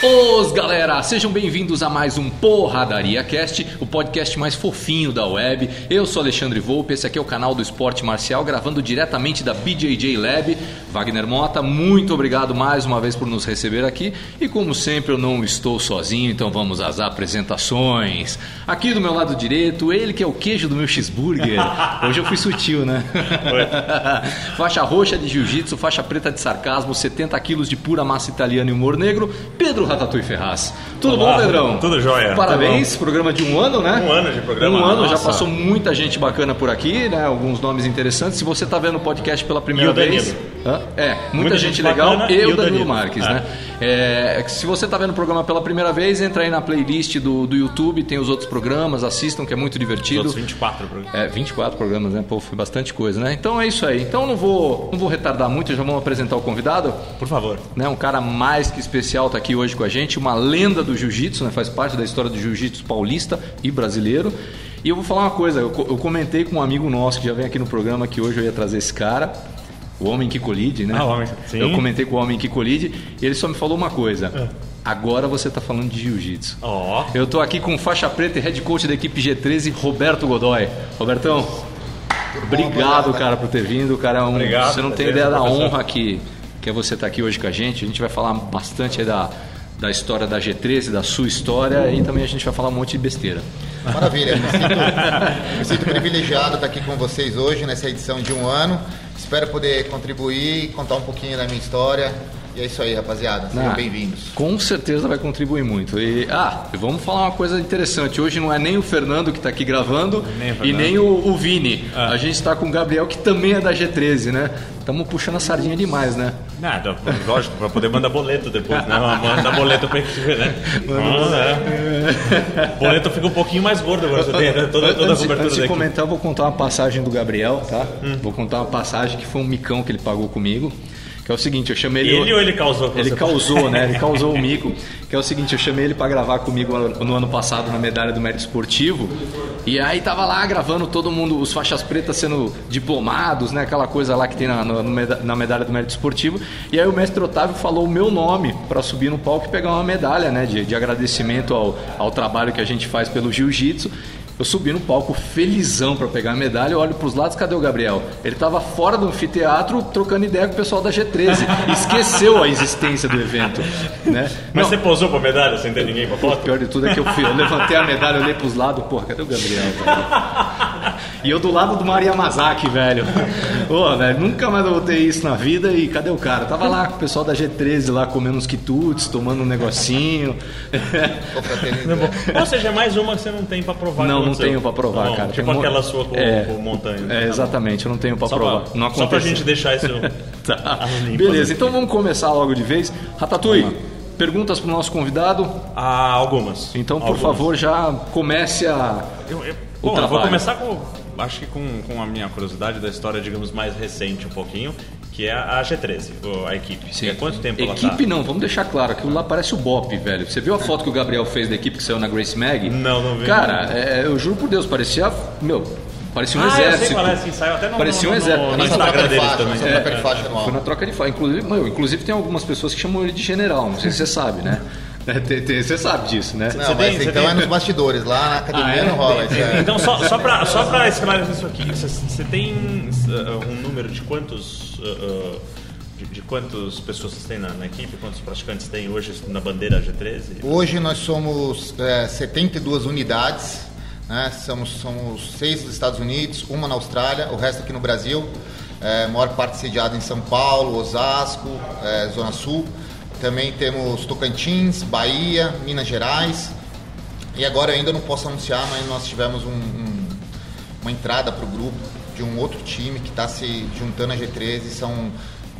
Os galera, sejam bem-vindos a mais um Porradaria Cast, o podcast mais fofinho da web. Eu sou Alexandre Volpe, esse aqui é o canal do Esporte Marcial, gravando diretamente da BJJ Lab. Wagner Mota, muito obrigado mais uma vez por nos receber aqui. E como sempre, eu não estou sozinho, então vamos às apresentações. Aqui do meu lado direito, ele que é o queijo do meu cheeseburger. Hoje eu fui sutil, né? faixa roxa de jiu-jitsu, faixa preta de sarcasmo, 70 quilos de pura massa italiana e humor negro, Pedro Ratatouille Ferraz. Tudo Olá, bom, Pedrão? tudo jóia. Parabéns, programa de um ano, né? Um ano de programa, Um ano, já nossa. passou muita gente bacana por aqui, né? Alguns nomes interessantes. Se você está vendo o podcast pela primeira vez. Hã? É, muita, Muita gente, gente legal e o Danilo Danilo. Marques, É. né? É, se você está vendo o programa pela primeira vez, entra aí na playlist do, do YouTube, tem os outros programas, assistam, que é muito Os divertido. outros 24 programas. É, 24 programas, né? Pô, foi bastante coisa, né? Então é isso aí. Então não vou, não vou retardar muito, já vamos apresentar o convidado Por favor. né? Um cara mais que especial está aqui hoje com a gente, uma lenda do jiu-jitsu, né? faz parte da história do jiu-jitsu paulista e brasileiro. E eu vou falar uma coisa, eu, eu comentei com um amigo nosso que já vem aqui no programa que hoje eu ia trazer esse cara, o Homem que Colide, né? Ah, Homem- sim. Eu comentei com o Homem que Colide e ele só me falou uma coisa. É. Agora você está falando de jiu-jitsu. Ó. Eu tô aqui com faixa preta e head coach da equipe G13, Roberto Godoy. Robertão, obrigado, cara, por ter vindo. Cara, é um- Obrigado, você não tem ideia da honra que, que é você estar aqui hoje com a gente. A gente vai falar bastante aí da, da história da G13, da sua história e também a gente vai falar um monte de besteira. Maravilha, me sinto, me sinto privilegiado estar aqui com vocês hoje nessa edição de um ano. Espero poder contribuir, contar um pouquinho da minha história. E é isso aí, rapaziada. Sejam Ah, bem-vindos. Com certeza vai contribuir muito. E, ah, vamos falar uma coisa interessante. Hoje não é nem o Fernando que está aqui gravando Nem e nem o, o Vini. Ah. A gente está com o Gabriel, que também é da G13, né? Estamos puxando a sardinha demais, né? Nada, lógico, pra poder mandar boleto depois, né? Manda boleto ver, né? Ah, é. Boleto fica um pouquinho mais gordo agora, você tem né? toda, toda a cobertura antes de daqui. comentar, eu vou contar uma passagem do Gabriel, tá? Hum. Vou contar uma passagem que foi um micão que ele pagou comigo. Que é o seguinte, eu chamei ele. Ele ou ele causou Ele causou, né? Ele causou o mico. Que é o seguinte, eu chamei ele para gravar comigo no ano passado na medalha do mérito esportivo. E aí tava lá gravando todo mundo, os faixas pretas sendo diplomados, né? Aquela coisa lá que tem na, meda- na medalha do mérito esportivo. E aí o mestre Otávio falou o meu nome para subir no palco e pegar uma medalha, né? De, de agradecimento ao, ao trabalho que a gente faz pelo jiu-jitsu. Eu subi no palco felizão para pegar a medalha, eu olho pros lados, cadê o Gabriel? Ele tava fora do anfiteatro trocando ideia com o pessoal da G13. Esqueceu a existência do evento, né? Mas Não, você posou pra medalha sem ter ninguém pra o foto? pior de tudo é que eu, fui, eu levantei a medalha, olhei pros lados, porra, cadê o Gabriel? velho? E eu do lado do Maria Mazaki, velho. Pô, velho, nunca mais eu vou ter isso na vida e cadê o cara? Tava lá com o pessoal da G13 lá comendo uns quitutes, tomando um negocinho. Confraternidade. Ou seja, é mais uma que você não tem pra provar. Não, não tenho pra provar, Tá bom, cara. Tipo Tem aquela sua com, É. com montanha. É, exatamente, eu não tenho pra Só provar. pra, não só pra gente deixar isso. Tá. limpo. Beleza, então vamos começar logo de vez. Ratatouille, perguntas pro nosso convidado. Ah, algumas. Então, por Algumas. favor, já comece a. Eu, eu, Bom, eu trabalho. vou começar com, acho que com, com a minha curiosidade da história, digamos, mais recente um pouquinho, que é a G13, o- a equipe. Há quanto tempo ela Equipe tá? não, vamos deixar claro, aquilo lá parece o Bop, velho. Você viu a foto que o Gabriel fez da equipe que saiu na Grace Mag? Não, não vi. Cara, é, eu juro por Deus, parecia. Meu, parecia um ah, eu sei exército. qual é, assim, saiu até no, Parecia um no, exército. no, no Instagram de deles faixa, também. É, troca de faixa Foi anual. na troca de faixa. Inclusive, meu, inclusive tem algumas pessoas que chamam ele de general, não sei se você sabe, né? Tem- tem- Você sabe disso, né? Não, Você mas tem- você então tem- é nos bastidores, lá na academia Ah, é? não rola. Isso é. Então, só, só para só pra esclarecer isso aqui, você, você tem uh, um número de quantos. uh, uh, de, de quantas pessoas vocês têm na, na equipe? Quantos praticantes tem hoje na bandeira G13? Hoje nós somos é, 72 unidades, né? somos, somos seis dos Estados Unidos, uma na Austrália, o resto aqui no Brasil. É, a maior parte sediada em São Paulo, Osasco, é, Zona Sul. Também temos Tocantins, Bahia, Minas Gerais. E agora eu ainda não posso anunciar, mas nós tivemos um- um- uma entrada para o grupo de um outro time que está se juntando à G13. São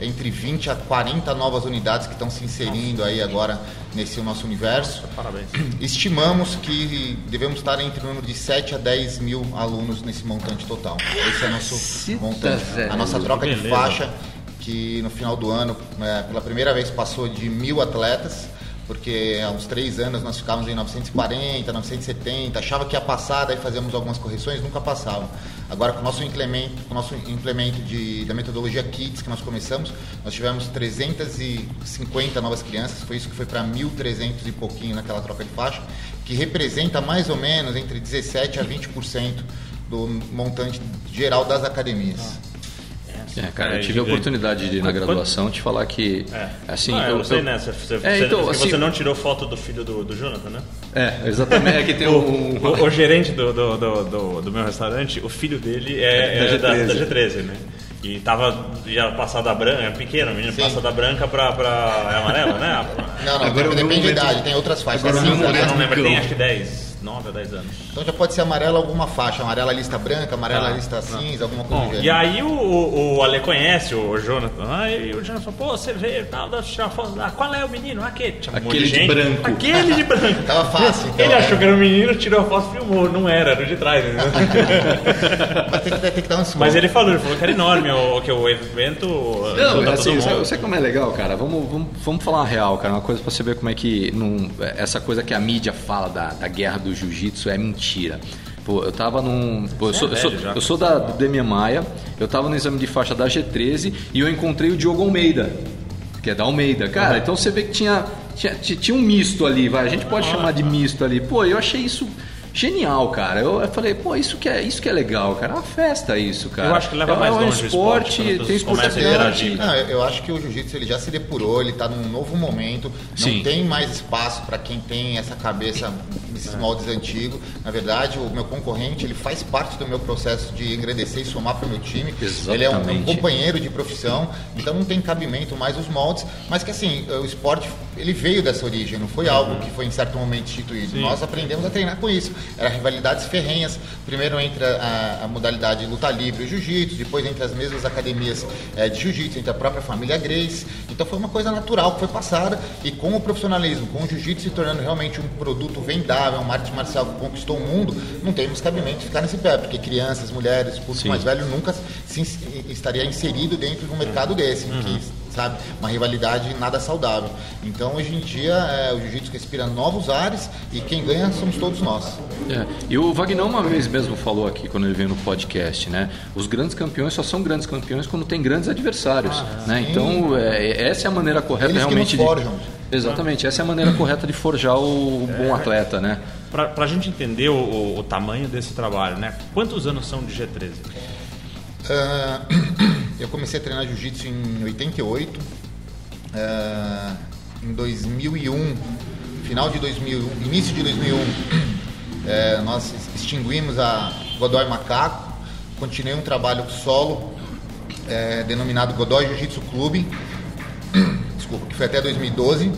entre 20 a 40 novas unidades que estão se inserindo aí agora nesse nosso universo. Parabéns. Estimamos que devemos estar entre o número de 7 a 10 mil alunos nesse montante total. Esse é o nosso montante. A nossa troca de faixa, que no final do ano, é, pela primeira vez, passou de mil atletas porque há uns três anos nós ficávamos em 940, 970, achava que ia passar, daí fazíamos algumas correções, nunca passava. Agora, com o nosso implemento, com o nosso implemento de, da metodologia KIDS que nós começamos, nós tivemos 350 novas crianças, foi isso que foi para 1.300 e pouquinho naquela troca de faixa, que representa mais ou menos entre 17% a 20% do montante geral das academias. É, cara, eu tive a oportunidade de ir na graduação te falar que. É. Assim, ah, eu, eu, sei, eu- né? Você, você, É, então, você, assim- você não tirou foto do filho do, do Jonathan, né? É, exatamente. É que tem um. O, o gerente do, do, do, do- do meu restaurante, o filho dele é, Da é da, G13. da G13, né? E tava já passado da branca, é pequeno, o menino Sim. passa da branca pra, pra é amarela, né? Não, não, Agora não depende da idade, tem outras faixas. Agora eu não cinza, Eu não lembro, tem acho que 10, 9 ou 10 anos. Então já pode ser amarela alguma faixa, amarela lista branca, amarela Ah, lista cinza, alguma coisa Bom, do e gênero. aí o, o, Ale conhece o Jonathan, aí o Jonathan falou, pô, você veio e tal, dá pra tirar foto lá, qual é o menino? Aquele, Tinha monte Aquele de gente. branco. Aquele de branco. Tava fácil, então, Ele né? achou que era um menino, tirou a foto e filmou, não era, era o de trás. né? Mas tem que, tem que dar um desconto. Mas ele falou, ele falou que era enorme, o, que o evento Não, junta assim, sabe, sabe como é legal, cara? Vamos, vamos, vamos falar uma real, cara. Uma coisa pra você ver como é que não- essa coisa que a mídia fala da, da guerra do jiu-jitsu é mentira. Pô, eu tava num. pô, eu, sou, é eu, sou, já. eu sou da, do Demian Maia, eu tava no exame de faixa da G13 e eu encontrei o Diogo Almeida, que é da Almeida. Cara, então você vê que tinha, tinha, tinha um misto ali, vai. A gente pode chamar de misto ali. Pô, eu achei isso genial, cara. Eu, eu falei, pô, isso que, é, isso que é legal, cara. É uma festa isso, cara. Eu acho que leva é, mais é um longe o esporte, esporte, as tem esporte começam a interagir. grande. Não, eu eu acho que o jiu-jitsu ele já se depurou, ele está num novo momento, não Sim. tem mais espaço para quem tem essa cabeça, esses moldes antigos. Na verdade, o meu concorrente ele faz parte do meu processo de engrandecer e somar para o meu time. Ele é um, um Exatamente. companheiro de profissão, então não tem cabimento mais os moldes, mas que assim, o esporte ele veio dessa origem, não foi algo que foi em certo momento instituído. Nós aprendemos a treinar com isso. Era rivalidades ferrenhas, primeiro entre a, a modalidade luta livre e jiu-jitsu, depois entre as mesmas academias eh, de jiu-jitsu, entre a própria família Grace. Então foi uma coisa natural que foi passada e com o profissionalismo, com o jiu-jitsu se tornando realmente um produto vendável, uma arte marcial que conquistou o mundo, não temos cabimento de ficar nesse pé, porque crianças, mulheres, público Sim. mais velho nunca se estaria inserido dentro de um mercado desse, em que, sabe, uma rivalidade nada saudável. Então, hoje em dia, é, o jiu-jitsu respira novos ares e quem ganha somos todos nós. É, E o Wagner uma vez mesmo falou aqui quando ele veio no podcast, né? Os grandes campeões só são grandes campeões quando tem grandes adversários, né? Então é, essa é a maneira correta Eles que realmente nos de forjam. exatamente essa é a maneira correta de forjar o, bom atleta, né? Pra, pra gente entender o, o- o tamanho desse trabalho, né? Quantos anos são de G13? Ah, eu comecei a treinar jiu-jitsu em 88. Ah, em 2001, final de 2001, início de 2001, eh, nós extinguimos a Godoy Macaco. Continuei um trabalho solo eh, denominado Godoy Jiu-Jitsu Clube. Desculpa, que foi até 2012.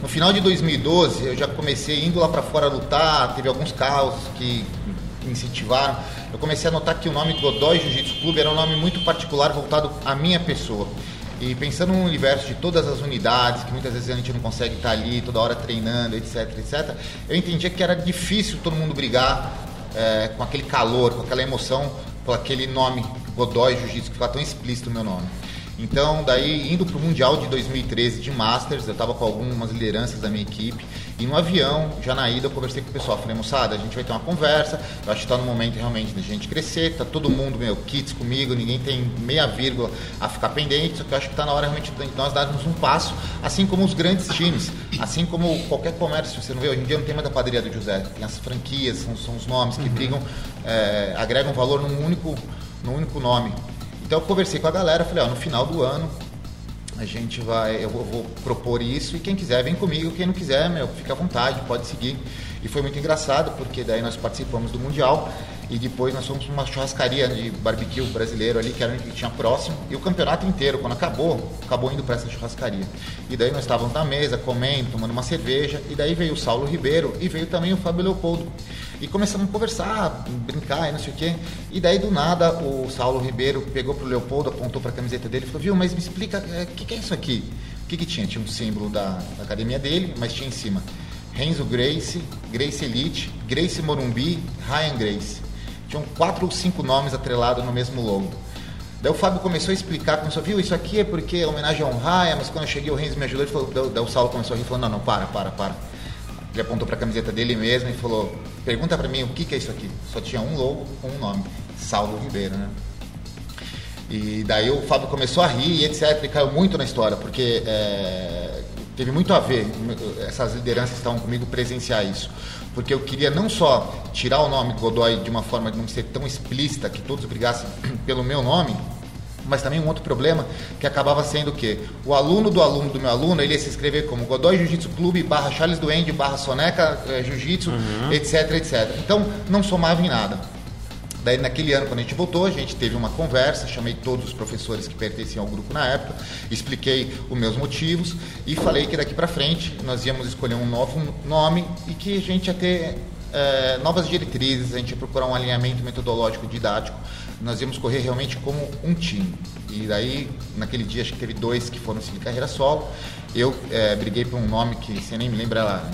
No final de 2012, eu já comecei indo lá para fora lutar, teve alguns caos que me incentivaram. Eu comecei a notar que o nome Godoy Jiu-Jitsu Clube era um nome muito particular voltado à minha pessoa. E pensando no universo de todas as unidades, que muitas vezes a gente não consegue estar ali toda hora treinando, etc, etc, eu entendia que era difícil todo mundo brigar eh, com aquele calor, com aquela emoção, por aquele nome Godoy Jiu-Jitsu, que ficava tão explícito o meu nome. Então, daí, indo para o Mundial de 2013 de Masters, eu estava com algumas lideranças da minha equipe, e no avião, já na ida, eu conversei com o pessoal. Falei, moçada, a gente vai ter uma conversa, eu acho que está no momento realmente da gente crescer, tá todo mundo, meu, kits comigo, ninguém tem meia vírgula a ficar pendente, só que eu acho que está na hora realmente de nós darmos um passo, assim como os grandes times, assim como qualquer comércio, você não vê, hoje em dia não tem mais a padaria do José, tem as franquias, são, são os nomes que brigam, é, agregam valor num único, num único nome. Então eu conversei com a galera, falei, ó, no final do ano a gente vai, eu vou, vou propor isso e quem quiser vem comigo, quem não quiser, meu, fica à vontade, pode seguir. E foi muito engraçado porque daí nós participamos do mundial e depois nós fomos para uma churrascaria de barbecue brasileiro ali que era o que tinha próximo e o campeonato inteiro quando acabou, acabou indo para essa churrascaria. E daí nós estávamos na mesa comendo, tomando uma cerveja e daí veio o Saulo Ribeiro e veio também o Fábio Leopoldo. E começamos a conversar, brincar e não sei o quê. E daí, do nada, o Saulo Ribeiro pegou pro Leopoldo, apontou para a camiseta dele e falou: Viu, mas me explica, o que, que é isso aqui? O que, que tinha? Tinha um símbolo da, da academia dele, mas tinha em cima Renzo Grace, Grace Elite, Grace Morumbi, Ryan Grace. Tinham quatro ou cinco nomes atrelados no mesmo logo. Daí o Fábio começou a explicar, começou viu, isso aqui é porque é homenagem a um raia, mas quando eu cheguei o Renzo me ajudou, ele falou, daí, o Saulo começou a rir falou, não, não, para, para, para. Ele apontou para a camiseta dele mesmo e falou, pergunta para mim o que, que é isso aqui. Só tinha um logo com um nome, Saulo Ribeiro, né? E daí o Fábio começou a rir e etc. E caiu muito na história, porque é, teve muito a ver essas lideranças que estavam comigo presenciar isso. Porque eu queria não só tirar o nome Godoy de uma forma de não ser tão explícita, que todos brigassem pelo meu nome, mas também um outro problema que acabava sendo o quê? O aluno do aluno do meu aluno, ele ia se inscrever como Godoy Jiu-Jitsu Clube, barra Charles Duende, barra Soneca eh, Jiu-Jitsu, uhum. etc, etc. Então, não somava em nada. Daí, naquele ano, quando a gente voltou, a gente teve uma conversa, chamei todos os professores que pertenciam ao grupo na época, expliquei os meus motivos e falei que daqui para frente nós íamos escolher um novo nome e que a gente ia ter é, novas diretrizes, a gente ia procurar um alinhamento metodológico didático, nós íamos correr realmente como um time. E daí, naquele dia, acho que teve dois que foram seguir carreira solo. Eu é, briguei por um nome que você nem me lembra,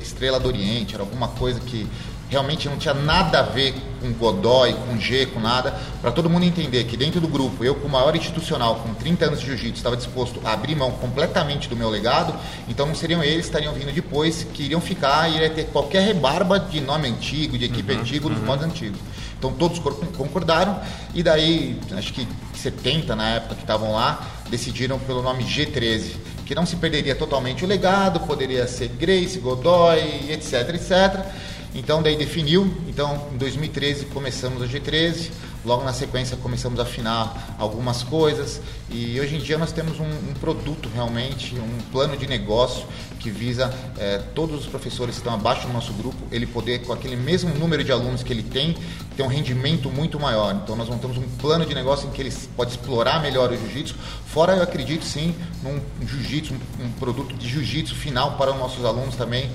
Estrela do Oriente, era alguma coisa que realmente não tinha nada a ver com Godoy, com G, com nada, para todo mundo entender que dentro do grupo, eu, com o maior institucional, com 30 anos de jiu-jitsu, estava disposto a abrir mão completamente do meu legado, então não seriam eles que estariam vindo depois, que iriam ficar e iria ter qualquer rebarba de nome antigo, de equipe uhum, antiga, dos uhum. modos antigos. Então todos concordaram, e daí, acho que 70 na época que estavam lá, decidiram pelo nome G13 que não se perderia totalmente o legado, poderia ser Grace, Godoy, etc, etc. Então daí definiu, então em 2013 começamos a G13, logo na sequência começamos a afinar algumas coisas. E hoje em dia nós temos um, um produto realmente, um plano de negócio que visa é, todos os professores que estão abaixo do nosso grupo, ele poder com aquele mesmo número de alunos que ele tem, ter um rendimento muito maior. Então nós montamos um plano de negócio em que ele pode explorar melhor o jiu-jitsu, fora eu acredito sim num jiu-jitsu, um, um produto de jiu-jitsu final para os nossos alunos também,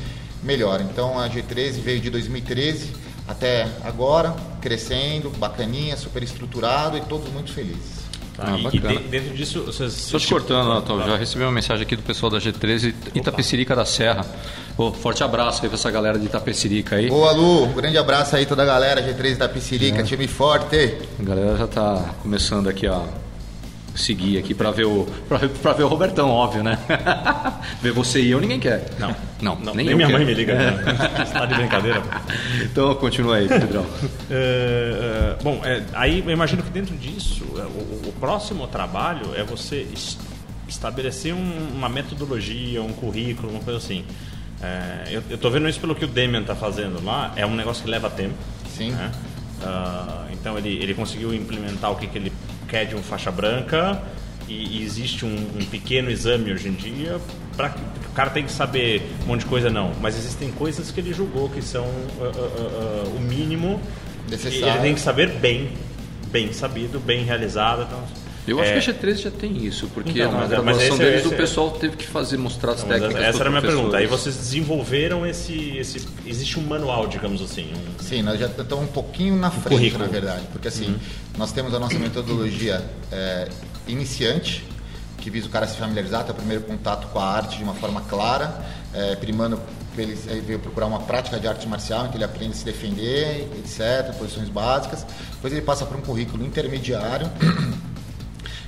melhor. Então a G13 veio de 2013 até agora, crescendo, bacaninha, super estruturado e todos muito felizes. Tá, ah, e, e, dentro disso, vocês. Só te cortando, Natal, já recebi uma mensagem aqui do pessoal da G13 Itapecirica da Serra. Oh, forte abraço aí pra essa galera de Itapecirica aí. Boa, Lu, um grande abraço aí toda a galera, G13 Itapecirica, é. time forte. A galera já tá começando aqui, ó, seguir aqui para ver o pra ver, o Robertão, óbvio, né? ver você e eu ninguém quer. Não. Não, não nem, nem minha quero. mãe me liga. Você tá de brincadeira? Então continua aí, Pedrão. é, é, bom, é, aí eu imagino que dentro disso, é, o, o próximo trabalho é você estabelecer um, uma metodologia, um currículo, uma coisa assim. É, eu, eu tô vendo isso pelo que o Demian tá fazendo lá, é um negócio que leva tempo. Sim. Né? Uh, então ele, ele conseguiu implementar o que, que ele quer de um faixa branca e, e existe um, um, pequeno exame hoje em dia para o cara tem que saber um monte de coisa não, mas existem coisas que ele julgou que são uh, uh, uh, o mínimo necessário. Ele tem que saber bem, bem sabido, bem realizado. Então, eu acho é... que a G13 já tem isso, porque então, na mas, é, graduação deles esse, o pessoal teve que fazer, mostrar as então, técnicas Essa era a minha pergunta. Aí vocês desenvolveram esse, esse... Existe um manual, digamos assim? Um... Sim, nós já estamos um pouquinho na frente, currículo. na verdade. Porque assim, uhum. nós temos a nossa metodologia é, iniciante, que visa o cara se familiarizar, ter o primeiro contato com a arte de uma forma clara, é, primando ele veio procurar uma prática de arte marcial em que ele aprende a se defender, etc., posições básicas. Depois ele passa por um currículo intermediário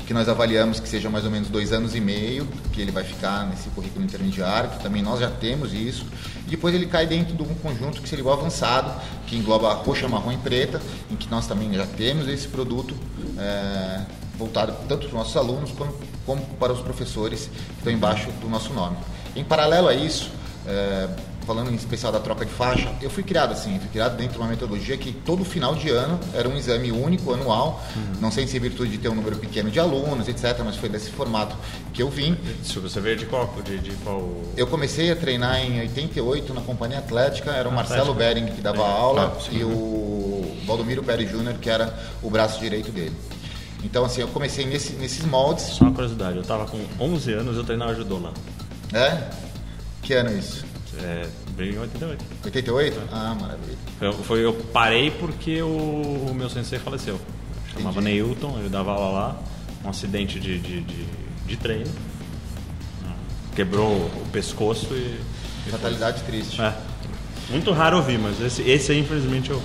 que nós avaliamos que seja mais ou menos dois anos e meio, que ele vai ficar nesse currículo intermediário, que também nós já temos isso. E depois ele cai dentro de um conjunto que seria o avançado, que engloba roxa, marrom e preta, em que nós também já temos esse produto é, voltado tanto para os nossos alunos como, como, para os professores que estão embaixo do nosso nome. Em paralelo a isso, é, falando em especial da troca de faixa, eu fui criado assim, fui criado dentro de uma metodologia que todo final de ano era um exame único, anual, uhum. não sei se em virtude de ter um número pequeno de alunos, etc., mas foi desse formato que eu vim. Se você veio de qual, de, de qual... Eu comecei a treinar em 88 na Companhia Atlética, era o Marcelo Bering que dava aula e o Valdomiro Pérez Júnior, que era o braço direito dele. Então, assim, eu comecei nesse, nesses moldes. Só uma curiosidade, eu estava com 11 anos, eu treinava judô lá. É? Que ano é isso? É, veio em 88. 88? Ah, maravilha. Eu, foi, eu parei porque o, o meu sensei faleceu. Chamava Entendi. Neilton, ele dava aula lá, um acidente de, de, de, de treino. Quebrou o pescoço e. Fatalidade triste. É. Muito raro ouvir, mas esse, esse aí infelizmente eu.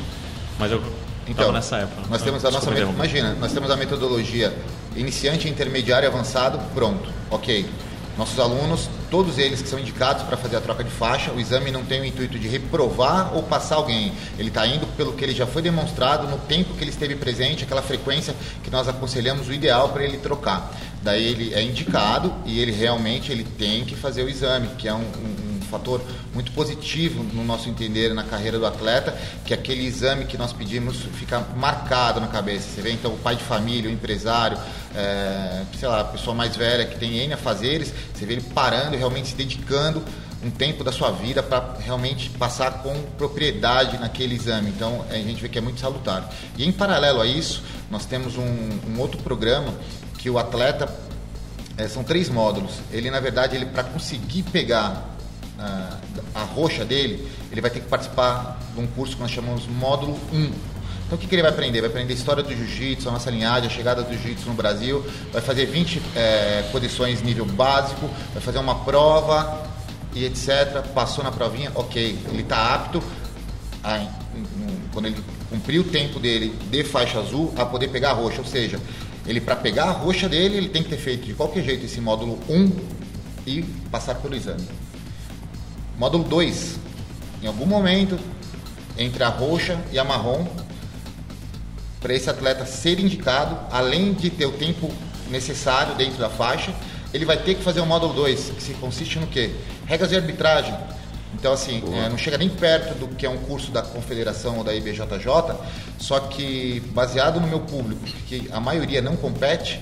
Mas eu Então, nessa época. Nós temos a nossa imagina, nós temos a metodologia iniciante, intermediário e avançado, pronto, ok. Nossos alunos, todos eles que são indicados para fazer a troca de faixa, o exame não tem o intuito de reprovar ou passar alguém. Ele está indo pelo que ele já foi demonstrado no tempo que ele esteve presente, aquela frequência que nós aconselhamos o ideal para ele trocar. Daí ele é indicado e ele realmente ele tem que fazer o exame, que é um, um- fator muito positivo no nosso entender na carreira do atleta, que aquele exame que nós pedimos fica marcado na cabeça. Você vê então o pai de família, o empresário, é, sei lá, a pessoa mais velha que tem N afazeres, você vê ele parando e realmente se dedicando um tempo da sua vida para realmente passar com propriedade naquele exame. Então a gente vê que é muito salutar. E em paralelo a isso, nós temos um, um outro programa que o atleta é, são três módulos. Ele, na verdade, ele para conseguir pegar a roxa dele, ele vai ter que participar de um curso que nós chamamos módulo 1. Então, o que, que ele vai aprender? Vai aprender a história do jiu-jitsu, a nossa linhagem, a chegada do jiu-jitsu no Brasil, vai fazer 20 eh, posições nível básico, vai fazer uma prova e etc. Passou na provinha, ok, ele está apto a, quando ele cumprir o tempo dele de faixa azul, a poder pegar a roxa. Ou seja, ele para pegar a roxa dele, ele tem que ter feito de qualquer jeito esse módulo 1 e passar pelo exame. Módulo 2, em algum momento, entre a roxa e a marrom, para esse atleta ser indicado, além de ter o tempo necessário dentro da faixa, ele vai ter que fazer o módulo 2, que se consiste no quê? Regras de arbitragem. Então, assim, é, não chega nem perto do que é um curso da Confederação ou da IBJJ, só que baseado no meu público, que a maioria não compete,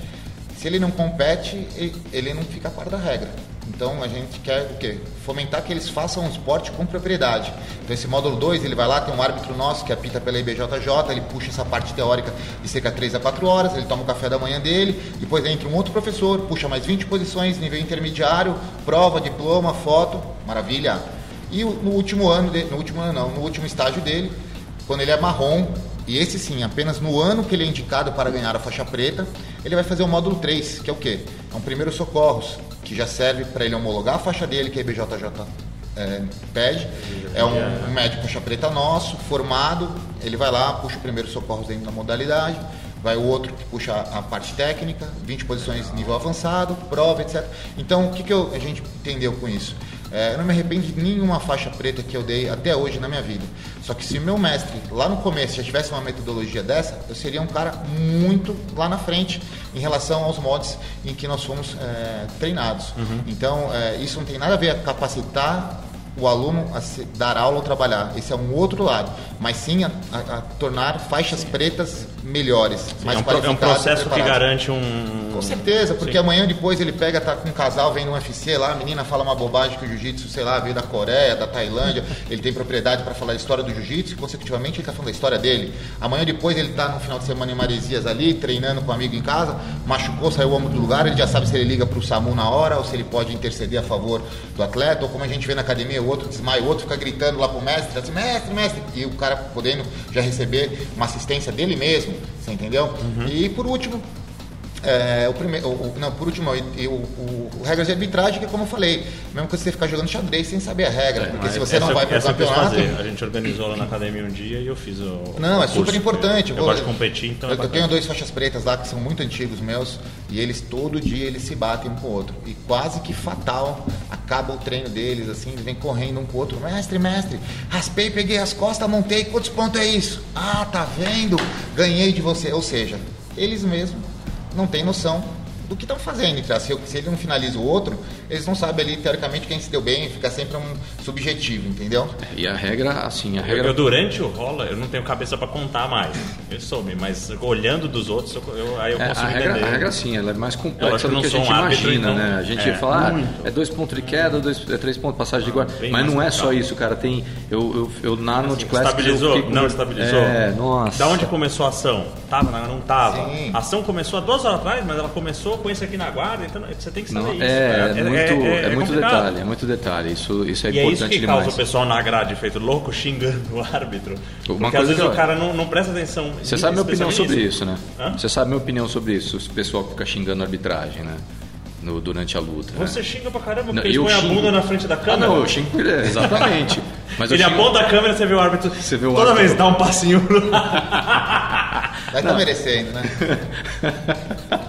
se ele não compete, ele, ele não fica a par da regra. Então a gente quer o quê? Fomentar que eles façam um esporte com propriedade. Então esse módulo 2, ele vai lá, tem um árbitro nosso que apita pela IBJJ, ele puxa essa parte teórica de cerca de 3 a 4 horas, ele toma o café da manhã dele, depois entra um outro professor, puxa mais 20 posições, nível intermediário, prova, diploma, foto, maravilha. E no último ano, de- no último ano não, no último estágio dele, quando ele é marrom, e esse sim, apenas no ano que ele é indicado para ganhar a faixa preta, ele vai fazer o módulo 3, que é o quê? É um primeiro socorros, que já serve para ele homologar a faixa dele, que a IBJJ é, pede. É um, médico faixa preta nosso, formado, ele vai lá, puxa o primeiro socorros dentro da modalidade, vai o outro que puxa a parte técnica, 20 posições nível avançado, prova, etc. Então, o que, que eu- a gente entendeu com isso? É, eu não me arrependo de nenhuma faixa preta que eu dei até hoje na minha vida. Só que se meu mestre, lá no começo, já tivesse uma metodologia dessa, eu seria um cara muito lá na frente em relação aos modos em que nós fomos é, treinados. Então, é, isso não tem nada a ver com capacitar o aluno a se- dar aula ou trabalhar. Esse é um outro lado. Mas sim a, a- a tornar faixas pretas melhores, mais é, um, pro- é um processo que garante um. Com certeza, porque Sim. amanhã depois ele pega, tá com um casal, vem no UFC lá, a menina fala uma bobagem que o jiu-jitsu, sei lá, veio da Coreia, da Tailândia, ele tem propriedade para falar a história do jiu-jitsu e consecutivamente ele tá falando da história dele. Amanhã depois ele tá no final de semana em Maresias ali, treinando com um amigo em casa, machucou, saiu o ombro do lugar, ele já sabe se ele liga pro SAMU na hora ou se ele pode interceder a favor do atleta, ou como a gente vê na academia, o outro desmaia, o outro fica gritando lá pro mestre, assim, mestre, mestre, e o cara podendo já receber uma assistência dele mesmo, você entendeu? E por último, é, o primeiro, o, não, por último, e- o, o, o regras de arbitragem, que é como eu falei, mesmo que você ficar jogando xadrez sem saber a regra, porque Mas se você essa não eu- vai para o eu campeonato. A gente organizou lá na academia um dia e eu fiz o. Não, é super importante. Eu, Vou- gosto de competir, então. é Eu, eu bacana. tenho dois faixas pretas lá que são muito antigos meus e eles todo dia eles se batem um com o outro. E quase que fatal acaba o treino deles, assim, eles vêm correndo um com o outro. Mestre, mestre, raspei, peguei as costas, montei, quantos pontos é isso? Ah, tá vendo? Ganhei de você. Ou seja, eles mesmos não têm noção do que estão fazendo. as- Se, se ele não finaliza o outro, eles não sabem ali, teoricamente, quem se deu bem, fica sempre um subjetivo, entendeu? E a regra, assim, a Eu, regra. eu, durante o rola, eu não tenho cabeça pra contar mais. Eu soube, mas olhando dos outros, eu, eu- aí eu É, consigo a, regra, entender. a regra sim, ela é mais Eu complexa do que a gente um imagina, então- né? A gente é, fala, ah, muito. é dois pontos de queda, dois, é três pontos de passagem de guarda. bem Mas não é só isso, cara. Tem. Eu, eu, eu na Arnold Classic. Estabilizou? eu fiquei Não estabilizou? É, nossa. Da onde começou a ação? Tava? Não, não tava. Sim. A ação começou há duas horas atrás, mas ela começou com esse aqui na guarda, então você tem que saber Não, isso. é, é, muito, é, muito complicado. detalhe, é muito detalhe. Isso, isso é E é isso importante que causa demais. o pessoal na grade feito louco xingando o árbitro. Uma Porque coisa às vezes eu- o cara não, não presta atenção. Você sabe minha opinião sobre isso, né? Hã? Você sabe minha opinião sobre isso, esse pessoal que fica xingando a arbitragem, né? no, durante a luta. né? Você xinga pra caramba Não, porque ele eu põe a xingo. bunda na frente da Ah, câmera. não, eu xingo ele, é, exatamente. Mas ele xingo- aponta a câmera, você vê o árbitro. Você vê o Toda árbitro. vez dá um passinho. Vai estar merecendo, né?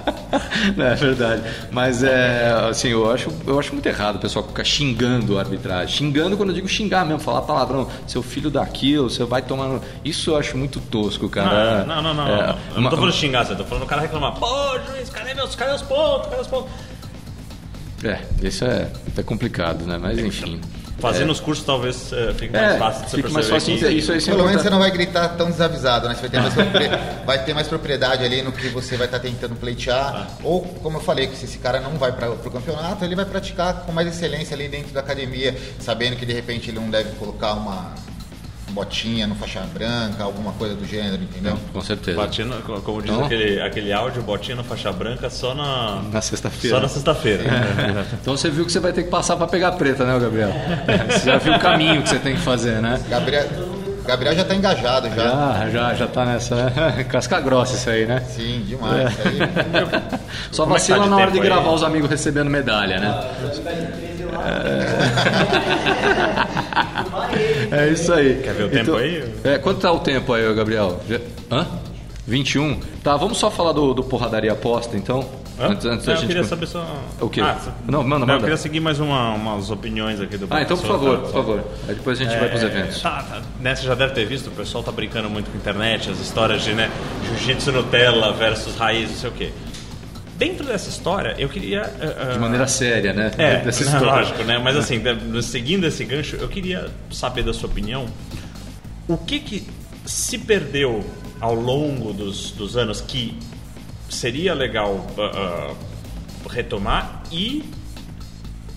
Não, é verdade. Mas é assim, eu acho, eu acho muito errado o pessoal ficar xingando a arbitragem. Xingando quando eu digo xingar mesmo, falar palavrão, seu filho daquilo, você vai tomando. Isso eu acho muito tosco, cara. Não, não, não. não, É, não. Eu não tô falando xingar, eu tô falando o cara reclamar. Pô, juiz, cadê meus, cadê os pontos? Cadê os pontos? É, isso é, é complicado, né? Mas enfim. Fazendo os cursos talvez eh, fique mais É, fácil de você fica mais perceber fácil que- isso aí sem Pelo menos você não vai gritar tão desavisado, né? Você vai ter mais, vai ter mais propriedade ali no que você vai estar tentando pleitear. Ou, como eu falei, que se esse cara não vai para o campeonato, ele vai praticar com mais excelência ali dentro da academia, sabendo que de repente ele não deve colocar uma botinha no faixa branca, alguma coisa do gênero, entendeu? Com certeza. No- como diz Então? aquele, aquele áudio, botinha na faixa branca só na, Na sexta-feira. Só na sexta-feira. Então você viu que você vai ter que passar para pegar preta, né, Gabriel? Você já viu o caminho que você tem que fazer, né? Gabriel, Gabriel já está engajado já. Já, já, já tá nessa. né? Casca grossa isso aí, né? Sim, demais. Isso aí- Só Como é tá vacila de na hora de aí? gravar os amigos recebendo medalha, né? É, é isso aí. Quer ver o tempo aí? É, quanto tá o tempo aí, Gabriel? Hã? 21? Tá, vamos só falar do, do Porradaria Aposta, então? Antes, antes Não, eu gente... queria saber só. O quê? Ah, Não, manda, Eu manda. queria seguir mais uma- umas opiniões aqui do Ah, então por favor, por favor. Aí depois a gente vai pros É, eventos. Tá, tá. Você já deve ter visto, o pessoal tá brincando muito com a internet, as histórias de né, jiu-jitsu Nutella versus raiz, não sei o quê. Dentro dessa história, eu queria. eh, De maneira séria, né? É, Dessa história. lógico, né? Mas assim, seguindo esse gancho, eu queria saber da sua opinião o que que se perdeu ao longo dos, dos anos que seria legal ah, retomar e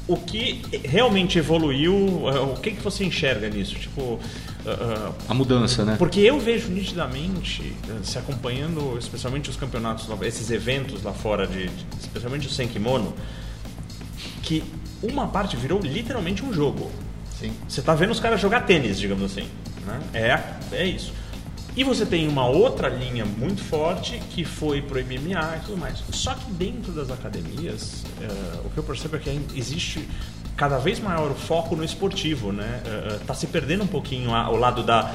o que realmente evoluiu, ah, o que que você enxerga nisso? Tipo, A mudança, né? porque eu vejo nitidamente, eh, se acompanhando especialmente os campeonatos, esses eventos lá fora, de, de- especialmente o sem kimono, que uma parte virou literalmente um jogo. Sim. Você tá vendo os caras jogar tênis, digamos assim. Né? É, é isso. E você tem uma outra linha muito forte que foi pro MMA e tudo mais. Só que dentro das academias, eh, o que eu percebo é que existe cada vez maior o foco no esportivo, né? Eh, eh, tá se perdendo um pouquinho o lado da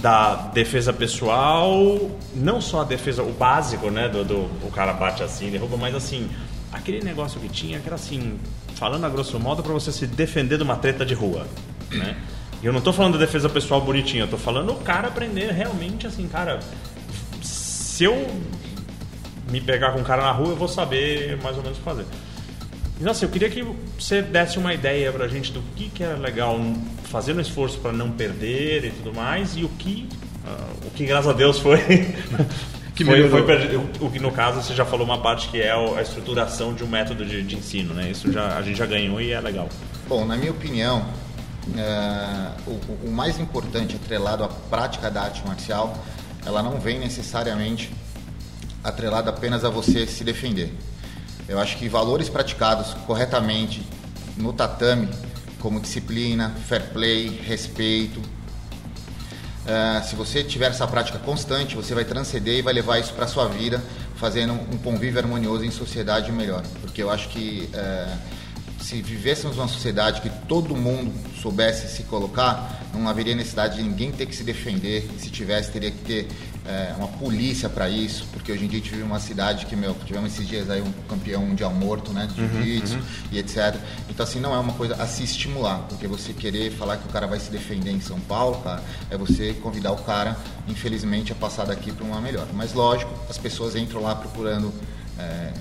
da defesa pessoal, não só a defesa, o básico, né, do, do o cara bate assim, derruba, mas assim, aquele negócio que tinha que era assim, falando a grosso modo para você se defender de uma treta de rua, né? E eu não tô falando da defesa pessoal bonitinha, eu tô falando o cara aprender realmente assim, cara, se eu me pegar com um cara na rua, eu vou saber mais ou menos fazer. Então, assim, eu queria que você desse uma ideia pra gente do que, que é legal fazer um esforço para não perder e tudo mais, e o que, ah, o que graças a Deus foi. Que foi, foi perdido. O o que no caso você já falou uma parte que é a estruturação de um método de, de ensino, né? Isso já, a gente já ganhou e é legal. Bom, na minha opinião, é, o, o mais importante atrelado à prática da arte marcial, ela não vem necessariamente atrelada apenas a você se defender. Eu acho que valores praticados corretamente no tatame, como disciplina, fair play, respeito, é, se você tiver essa prática constante, você vai transcender e vai levar isso para sua vida, fazendo um convívio harmonioso em sociedade melhor. Porque eu acho que é, se vivêssemos uma sociedade que todo mundo soubesse se colocar, não haveria necessidade de ninguém ter que se defender. Se tivesse, teria que ter é, uma polícia para isso, porque hoje em dia a gente vive uma cidade que, meu, tivemos esses dias aí um campeão mundial morto, né, de jiu-jitsu e etc. Então, assim, não é uma coisa a se estimular, porque você querer falar que o cara vai se defender em São Paulo, cara, é você convidar o cara, infelizmente, a passar daqui para uma melhor. Mas, lógico, as pessoas entram lá procurando é,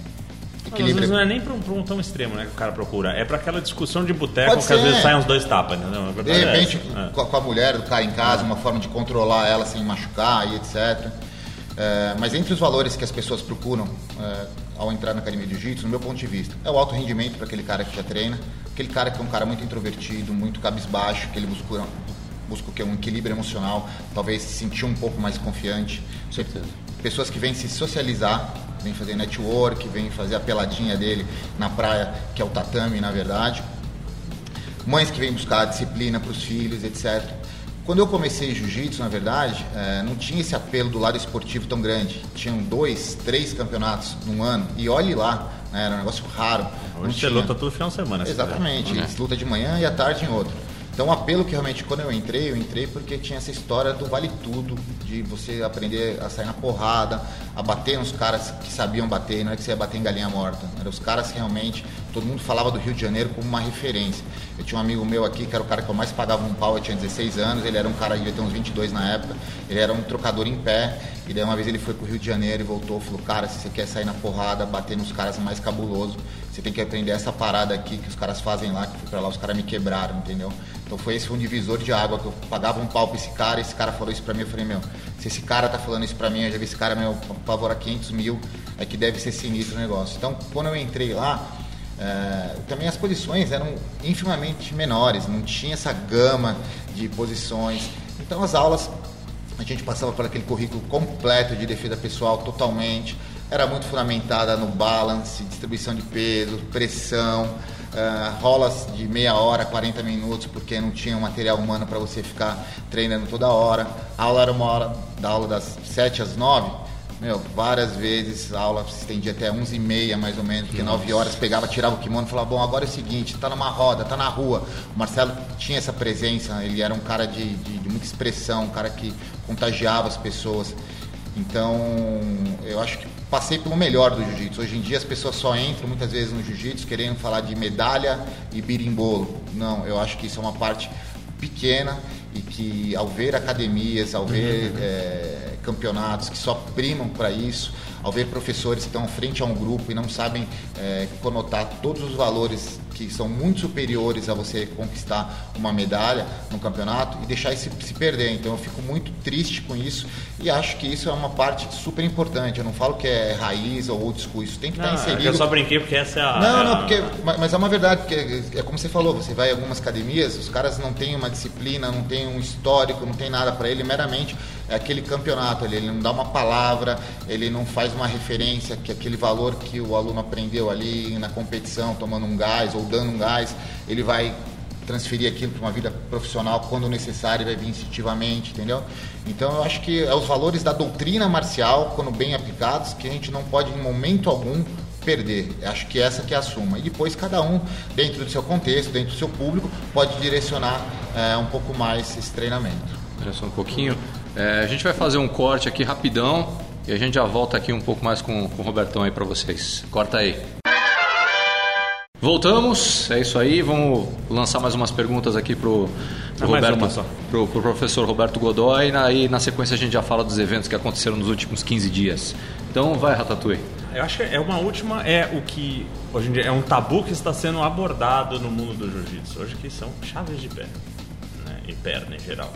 Às equilíbrio. vezes não é nem para um, pra um tão extremo né, que o cara procura, é para aquela discussão de boteco que às vezes saem uns dois tapas? A De é repente. É. com a- com a mulher do cara em casa, uma forma de controlar ela sem machucar e etc. É, mas entre os valores que as pessoas procuram é, ao entrar na academia de jiu-jitsu, no meu ponto de vista, é o alto rendimento para aquele cara que já treina, aquele cara que é um cara muito introvertido, muito cabisbaixo, que ele busca, busca o quê? um equilíbrio emocional, talvez se sentir um pouco mais confiante. certeza. Pessoas que vêm se socializar, vêm fazer network, vêm fazer a peladinha dele na praia, que é o tatame, na verdade mães que vêm buscar disciplina para os filhos, etc. Quando eu comecei jiu-jitsu, na verdade, eh, não tinha esse apelo do lado esportivo tão grande. Tinham dois, três campeonatos num ano. E olhe lá né? era um negócio raro. Hoje você luta todo final de semana. Exatamente, é. luta de manhã e à tarde em outro. Então, o apelo que realmente, quando eu entrei, eu entrei porque tinha essa história do vale tudo, de você aprender a sair na porrada, a bater nos caras que sabiam bater, não é que você ia bater em galinha morta, eram os caras que realmente, todo mundo falava do Rio de Janeiro como uma referência. Eu tinha um amigo meu aqui, que era o cara que eu mais pagava um pau, eu tinha 16 anos, ele era um cara, devia ter uns 22 na época, ele era um trocador em pé, e daí uma vez ele foi pro Rio de Janeiro e voltou, falou, cara, se você quer sair na porrada, bater nos caras mais cabuloso, você tem que aprender essa parada aqui que os caras fazem lá, que fui pra lá, os caras me quebraram, entendeu? Então foi esse um divisor de água que eu pagava um pau pra esse cara, esse cara falou isso pra mim, eu falei, meu, se esse cara tá falando isso pra mim, eu já vi esse cara, meu, pavora 500 mil, é que deve ser sinistro o negócio. Então, quando eu entrei lá, é, também as posições eram infimamente menores, não tinha essa gama de posições. Então as aulas, a gente passava por aquele currículo completo de defesa pessoal totalmente, era muito fundamentada no balance, distribuição de peso, pressão, uh, rolas de meia hora, 40 minutos, porque não tinha material humano para você ficar treinando toda hora. A aula era uma hora, da aula das 7 às 9. Meu, várias vezes a aula se estendia até 11 e meia, mais ou menos, porque Nossa. 9 horas pegava, tirava o kimono e falava, bom, agora é o seguinte, tá numa roda, tá na rua. O Marcelo tinha essa presença, ele era um cara de, de, de muita expressão, um cara que contagiava as pessoas. Então, eu acho que passei pelo melhor do jiu-jitsu. Hoje em dia as pessoas só entram muitas vezes no jiu-jitsu querendo falar de medalha e birimbolo. Não, eu acho que isso é uma parte pequena e que ao ver academias, ao ver uhum. é, campeonatos que só primam para isso, ao ver professores que estão frente a um grupo e não sabem é, conotar todos os valores que são muito superiores a você conquistar uma medalha no campeonato e deixar isso se perder. Então eu fico muito triste com isso e acho que isso é uma parte super importante. Eu não falo que é raiz ou old school, isso tem que não, estar inserido. É eu só brinquei porque essa é a. Não, é não, porque, mas é uma verdade, porque é como você falou, você vai em algumas academias, os caras não têm uma disciplina, não têm um histórico, não tem nada para ele, meramente é aquele campeonato ali, ele não dá uma palavra, ele não faz uma referência que aquele valor que o aluno aprendeu ali na competição, tomando um gás ou dando um gás, ele vai transferir aquilo para uma vida profissional quando necessário, vai vir instintivamente, entendeu? Então eu acho que é os valores da doutrina marcial, quando bem aplicados, que a gente não pode em momento algum perder. Acho que essa que é a suma. E depois cada um, dentro do seu contexto, dentro do seu público, pode direcionar é, um pouco mais esse treinamento. Olha só um pouquinho. É, a gente vai fazer um corte aqui rapidão e a gente já volta aqui um pouco mais com, com o Robertão aí para vocês. Corta aí. Voltamos, é isso aí. Vamos lançar mais umas perguntas aqui pro, pro Roberto, pro, pro, professor Roberto Godoy. E na sequência a gente já fala dos eventos que aconteceram nos últimos 15 dias. Então vai, Ratatouille. Eu acho que é uma última, é o que hoje em dia é um tabu que está sendo abordado no mundo do jiu-jitsu hoje, que são chaves de pé né? e perna em geral.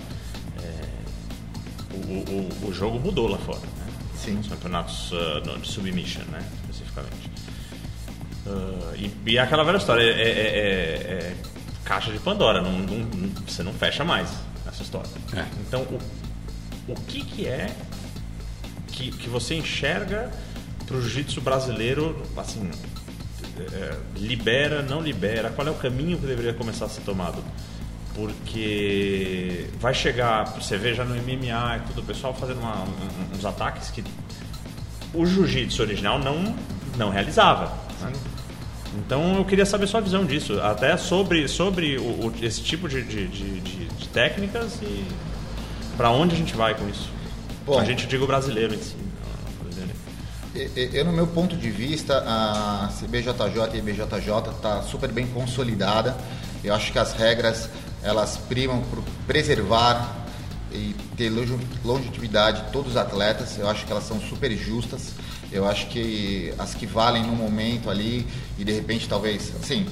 É, o, o, o, jogo mudou lá fora, né? Sim. Os campeonatos uh, de submission, né? especificamente. Uh, e, e, é aquela velha história, é, é, é, é caixa de Pandora, não, não, você não fecha mais essa história. É. Então, o, o que, que é que, que você enxerga para o jiu-jitsu brasileiro, assim, libera, não libera? Qual é o caminho que deveria começar a ser tomado? Porque vai chegar, você vê já no MMA e tudo, o pessoal fazendo uma, uns ataques que o jiu-jitsu original não, não realizava. Né? Então eu queria saber sua visão disso, até sobre, sobre o, o, esse tipo de, de, de, de técnicas e para onde a gente vai com isso. Bom, a gente diga o brasileiro em si. Eu, no meu ponto de vista, a CBJJ e a IBJJ está super bem consolidada. Eu acho que as regras elas primam por preservar e ter longevidade de todos os atletas. Eu acho que elas são super justas. Eu acho que as que valem no momento ali e de repente talvez, assim,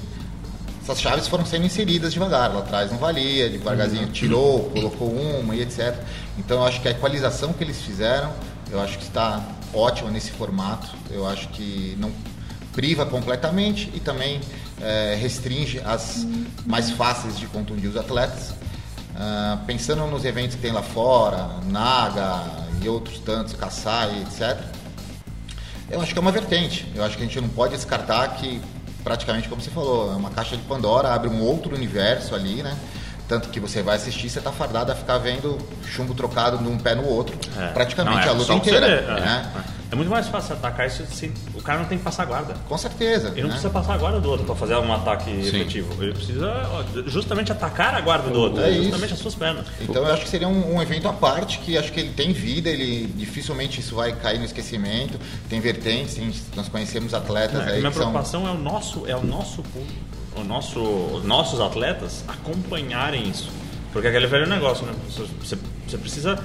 essas chaves foram sendo inseridas devagar. Lá atrás não valia, devagarzinho uhum. tirou, colocou uma e etc. Então eu acho que a equalização que eles fizeram, eu acho que está ótima nesse formato. Eu acho que não priva completamente e também é, restringe as mais fáceis de contundir os atletas. Uh, pensando nos eventos que tem lá fora, Naga e outros tantos, Kassai, etc eu acho que é uma vertente. Eu acho que a gente não pode descartar que, praticamente como você falou, é uma caixa de Pandora, abre um outro universo ali, né? Tanto que você vai assistir, você está fardado a ficar vendo chumbo trocado de um pé no outro, é. praticamente não, é, a luta inteira. Né? É. É muito mais fácil atacar isso sem. O cara não tem que passar a guarda. Com certeza. Ele não né? precisa passar a guarda do outro para fazer um ataque efetivo. Ele precisa justamente atacar a guarda do outro, É isso. justamente as suas pernas. Então eu acho que seria um, um evento à parte, que acho que ele tem vida, ele dificilmente isso vai cair no esquecimento, tem vertentes, tem- nós conhecemos atletas É, aí minha que são... preocupação é o nosso, é o nosso público, o nosso, os nossos atletas acompanharem isso. Porque é aquele velho negócio, né? Você- você precisa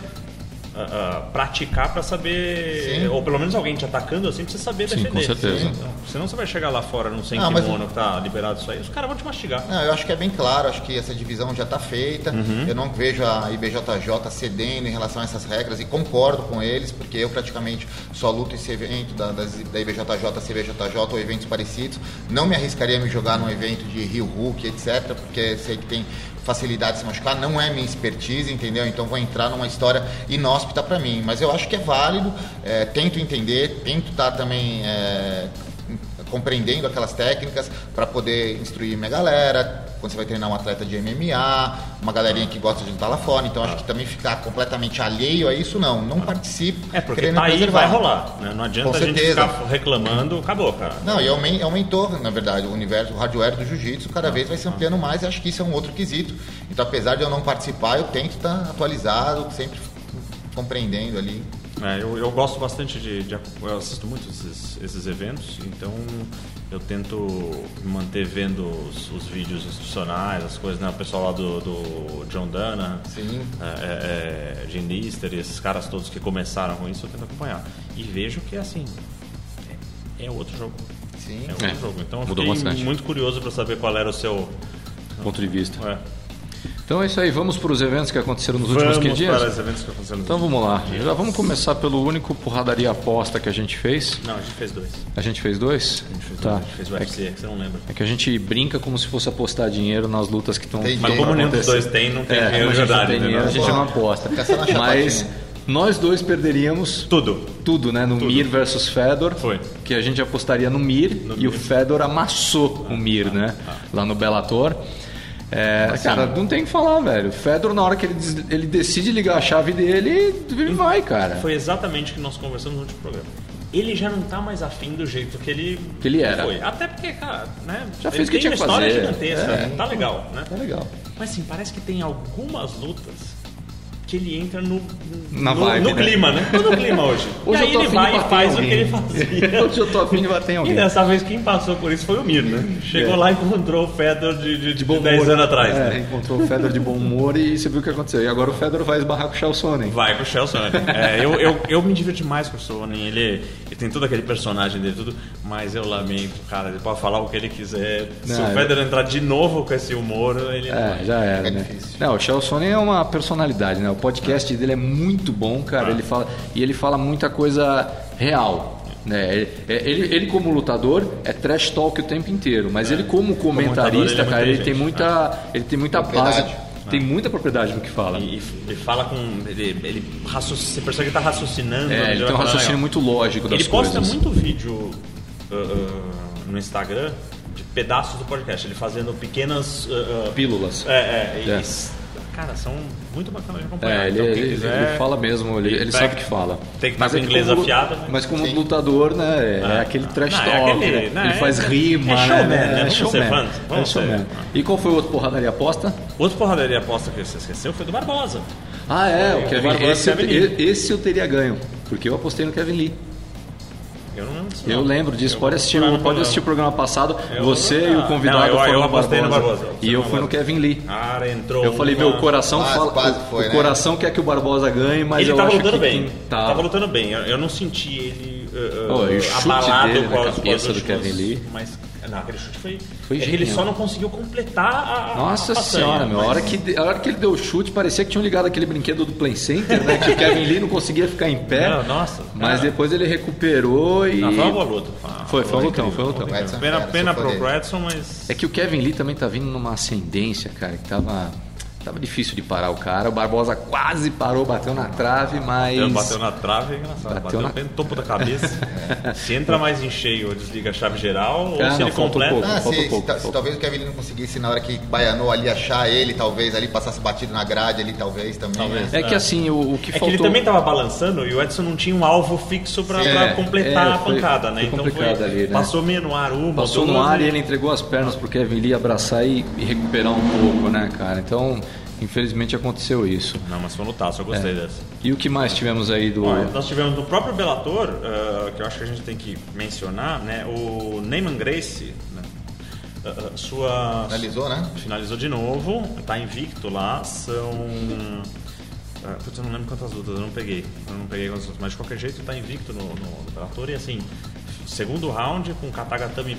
ah, praticar para saber, Sim. ou pelo menos alguém te atacando assim, pra você saber Sim, defender. com certeza. Então, senão você vai chegar lá fora num sem Ah, mas- kimono que tá liberado isso aí, os caras vão te mastigar. Não, eu acho que é bem claro, acho que essa divisão já está feita. Uhum. Eu não vejo a IBJJ cedendo em relação a essas regras e concordo com eles, porque eu praticamente só luto esse evento da, das- da IBJJ, CBJJ ou eventos parecidos. Não me arriscaria a me jogar num evento de Rio Hulk, etc., porque sei que tem facilidade de se machucar, não é minha expertise, entendeu? Então vou entrar numa história inóspita para mim. Mas eu acho que é válido, é, tento entender, tento estar também é, compreendendo aquelas técnicas para poder instruir minha galera. Quando você vai treinar um atleta de MMA, uma galerinha que gosta de lutar lá fora. Então acho que também ficar completamente alheio a isso, não. Não participo. É, porque tá aí preservar. vai rolar. Né? Não adianta Com a gente certeza. ficar reclamando, acabou, cara. Não, e aumen- aumentou, na verdade, o universo, o hardware do jiu-jitsu cada vez vai se ampliando mais, e acho que isso é um outro quesito. Então, apesar de eu não participar, eu tento estar atualizado, sempre compreendendo ali. É, eu, eu gosto bastante de, de- Eu assisto muito esses, esses eventos, então eu tento me manter vendo os, os vídeos institucionais, as coisas, né? O pessoal lá do, do John Dana, Sim. é, é, é, Jim Lister e esses caras todos que começaram com isso, eu tento acompanhar. E vejo que assim. É, é outro jogo. Sim. É outro É, jogo. Então eu mudou fiquei bastante. muito curioso para saber qual era o seu. Ponto de vista. É, Então é isso aí, vamos para os eventos que aconteceram nos últimos 15 vamos dias? para os eventos que aconteceram nos Então vamos lá. dias. Já vamos começar pelo único porradaria aposta que a gente fez. Não, a gente fez dois. A gente fez dois? A gente fez, tá. dois. A gente fez o É que- UFC, é que você não lembra. É que a gente brinca como se fosse apostar dinheiro nas lutas que estão. Mas como nenhum dos dois tem, não tem é, dinheiro de a gente não verdade. tem dinheiro, a gente não aposta. Mas nós dois perderíamos Tudo. tudo, né? No Tudo. Mir versus Fedor. Foi. Que a gente apostaria no Mir No e o Mir. Fedor amassou o Mir, né? Lá no Bellator. É, Assim, cara, não tem o que falar, velho. O Fedor, na hora que ele, ele decide ligar a chave dele, ele vai, cara. Foi exatamente o que nós conversamos no último programa. Ele já não tá mais afim do jeito que ele, Que ele era. foi. Até porque, cara, né? Já fez o que tinha que uma história fazer. gigantesca. É. Tá legal, né? Tá legal. Mas assim, parece que tem algumas lutas que ele entra no, Na no, vibe, no né? clima, né? Tô no clima hoje. Hoje e aí eu tô ele afim de vai e faz o que ele fazia. Hoje eu tô afim de bater em E alguém. dessa vez quem passou por isso foi o Mir, né? Chegou É. lá e encontrou o Fedor de, de, de, bom 10 humor. anos atrás. É, né? encontrou o Fedor de bom humor e você viu o que aconteceu. E agora o Fedor vai esbarrar com o Charles Sonnen. Vai pro Shell Sonnen. É, eu, eu, eu me diverti mais com o Sonnen. Ele, ele tem todo aquele personagem dele, tudo, mas eu lamento, cara. Ele pode falar o que ele quiser. Se Não, o Federer entrar de novo com esse humor, ele não É, vai. já era, Fica né? difícil. Não, o Charles Sonnen é uma personalidade, né? O podcast dele é muito bom, cara. Ah. Ele fala, e ele fala muita coisa real. Né? Ele, ele, ele como lutador é trash talk o tempo inteiro, mas ele como comentarista, comentarista, ele é muito cara, ele tem muita, ele tem muita base, Propriedade. tem muita propriedade no que fala. E, e ele fala com. Ele, ele raciocina, você percebe que ele tá raciocinando. É, ele tem um raciocínio legal. muito lógico das Ele posta coisas. muito vídeo uh, uh, no Instagram de pedaços do podcast, ele fazendo pequenas. uh, uh, Pílulas. É, é, e- É. Cara, são muito bacanas de acompanhar. É, ele, então, ele- quiser, ele fala mesmo, ele, ele sabe o que fala. Tem que estar Mas com é inglês como- afiado, né? Mas como Sim. lutador, né? É, Ah, aquele trash Não, é talk. aquele- né? ele é- faz rima, é showman, né? É showman. É showman. E qual foi o outro porradaria aposta? Outro porraderia aposta que você esqueceu foi do Barbosa. Ah, é, o o Kevin Barbosa esse, esse eu teria ganho, porque eu apostei no Kevin Lee. Eu não lembro disso. Eu não. lembro disso, Eu pode assistir, pode programa. assistir o programa passado. Eu você e o convidado Não, eu- foram no Barbosa. Barbosa. E eu fui não no Kevin Lee. Cara, entrou. Eu falei, uma- meu, o coração Quase, fala. quase o- foi, o né? coração quer que o Barbosa ganhe, mas Ele eu tava acho lutando que bem. quem tá- Tava lutando bem. Eu, não senti ele uh, Oh, abalado dele na com as cabeça do Kevin Lee. Mas não, aquele chute foi. Foi é que ele genial. só não conseguiu completar a. a- Nossa a senhora, meu. A mas- hora, que, a hora que ele deu o chute, parecia que tinham ligado aquele brinquedo do Play Center, né? Que o Kevin Lee não conseguia ficar em pé. Não, nossa, Mas cara. depois ele recuperou e. Não, foi uma boa luta. Foi, foi um lutão, foi um lutão. Pena, pena pro. Edson, mas. É que o Kevin Lee também tá vindo numa ascendência, cara, que tava. Tava difícil de parar o cara. O Barbosa quase parou, bateu na trave, mas. Bateu, bateu na trave, é engraçado. Bateu Bateu, na- bem no topo da cabeça. Se entra mais em cheio, desliga a chave geral, ou Ah, se não, ele um completa. pouco. Ah, se, pouco, se ta- se talvez o Kevin não conseguisse na hora que baianou ali achar ele, talvez ali passasse batido na grade ali, talvez também. Talvez. né? É que assim, o, o que É que faltou... ele também estava balançando e o Edson não tinha um alvo fixo para É, completar é, a foi- pancada, né? foi Então foi, ali, né? passou meio no ar uma, Passou no ar e e- ele entregou as pernas pro Kevin Lee abraçar e, e recuperar um pouco, né, cara? Então, infelizmente aconteceu isso. Não, mas foi no taço, eu gostei dessa. E o que mais tivemos aí do. Bom, nós tivemos no próprio Bellator, eh, que eu acho que a gente tem que mencionar, né? O Neyman Gracie, né? eh, sua Finalizou, né? finalizou de novo, tá invicto lá, são putz, eu não lembro quantas lutas, eu não peguei. Eu não peguei quantas lutas, mas de qualquer jeito tá invicto no, no, no Bellator e assim, segundo round com Katagatame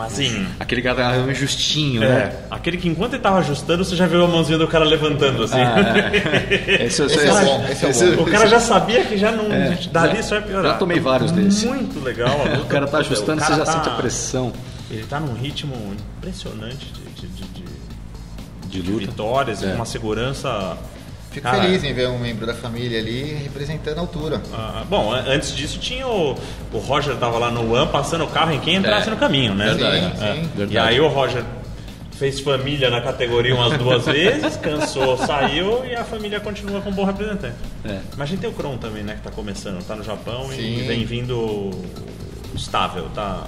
mas assim, Aquele cara um justinho, é, né? aquele que enquanto ele tava ajustando, você já viu a mãozinha do cara levantando assim. Ah, é. Esse, Esse é bom, esse é bom. O cara já sabia que já não. dali já- só vai piorar. já tomei vários desses. Muito legal. a luta. O cara tá ajustando, O você cara já tá- sente a pressão Ele tá num ritmo impressionante de, de, de- de- de vitórias, É. com uma segurança. Fico Cara, feliz em ver um membro da família ali representando a altura. ah, bom, an- antes disso tinha o, o Roger tava lá no One passando o carro em quem entrasse É, no caminho, né? verdade, sim, É. sim. Verdade. E aí o Roger fez família na categoria umas duas vezes, cansou, saiu e a família continua com um bom representante. É. Mas a gente tem o Kron também, né, que tá começando, tá no Japão e Sim. vem vindo estável, tá?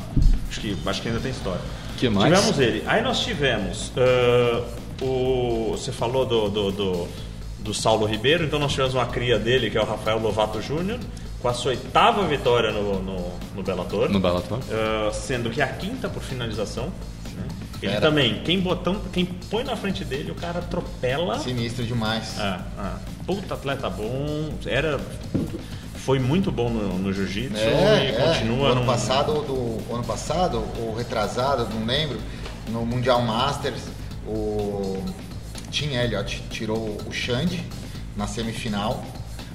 Acho que, acho que ainda tem história. Que mais? Tivemos ele. Aí nós tivemos ah, o. Você falou do, do, do, do Saulo Ribeiro, então nós tivemos uma cria dele, que é o Rafael Lovato Júnior, com a sua oitava vitória no, no, no Bellator. No Bellator. Ah, sendo que é a quinta por finalização. né? Ele Era. também, quem, botão, quem põe na frente dele, o cara atropela. Sinistro demais. Ah, ah. Puta atleta bom, era. Foi muito bom no, no jiu-jitsu É, e é. continua O ano num- passado, do o ano passado, ou retrasado, não lembro, no Mundial Masters, o Tim Elliott tirou o Xande na semifinal.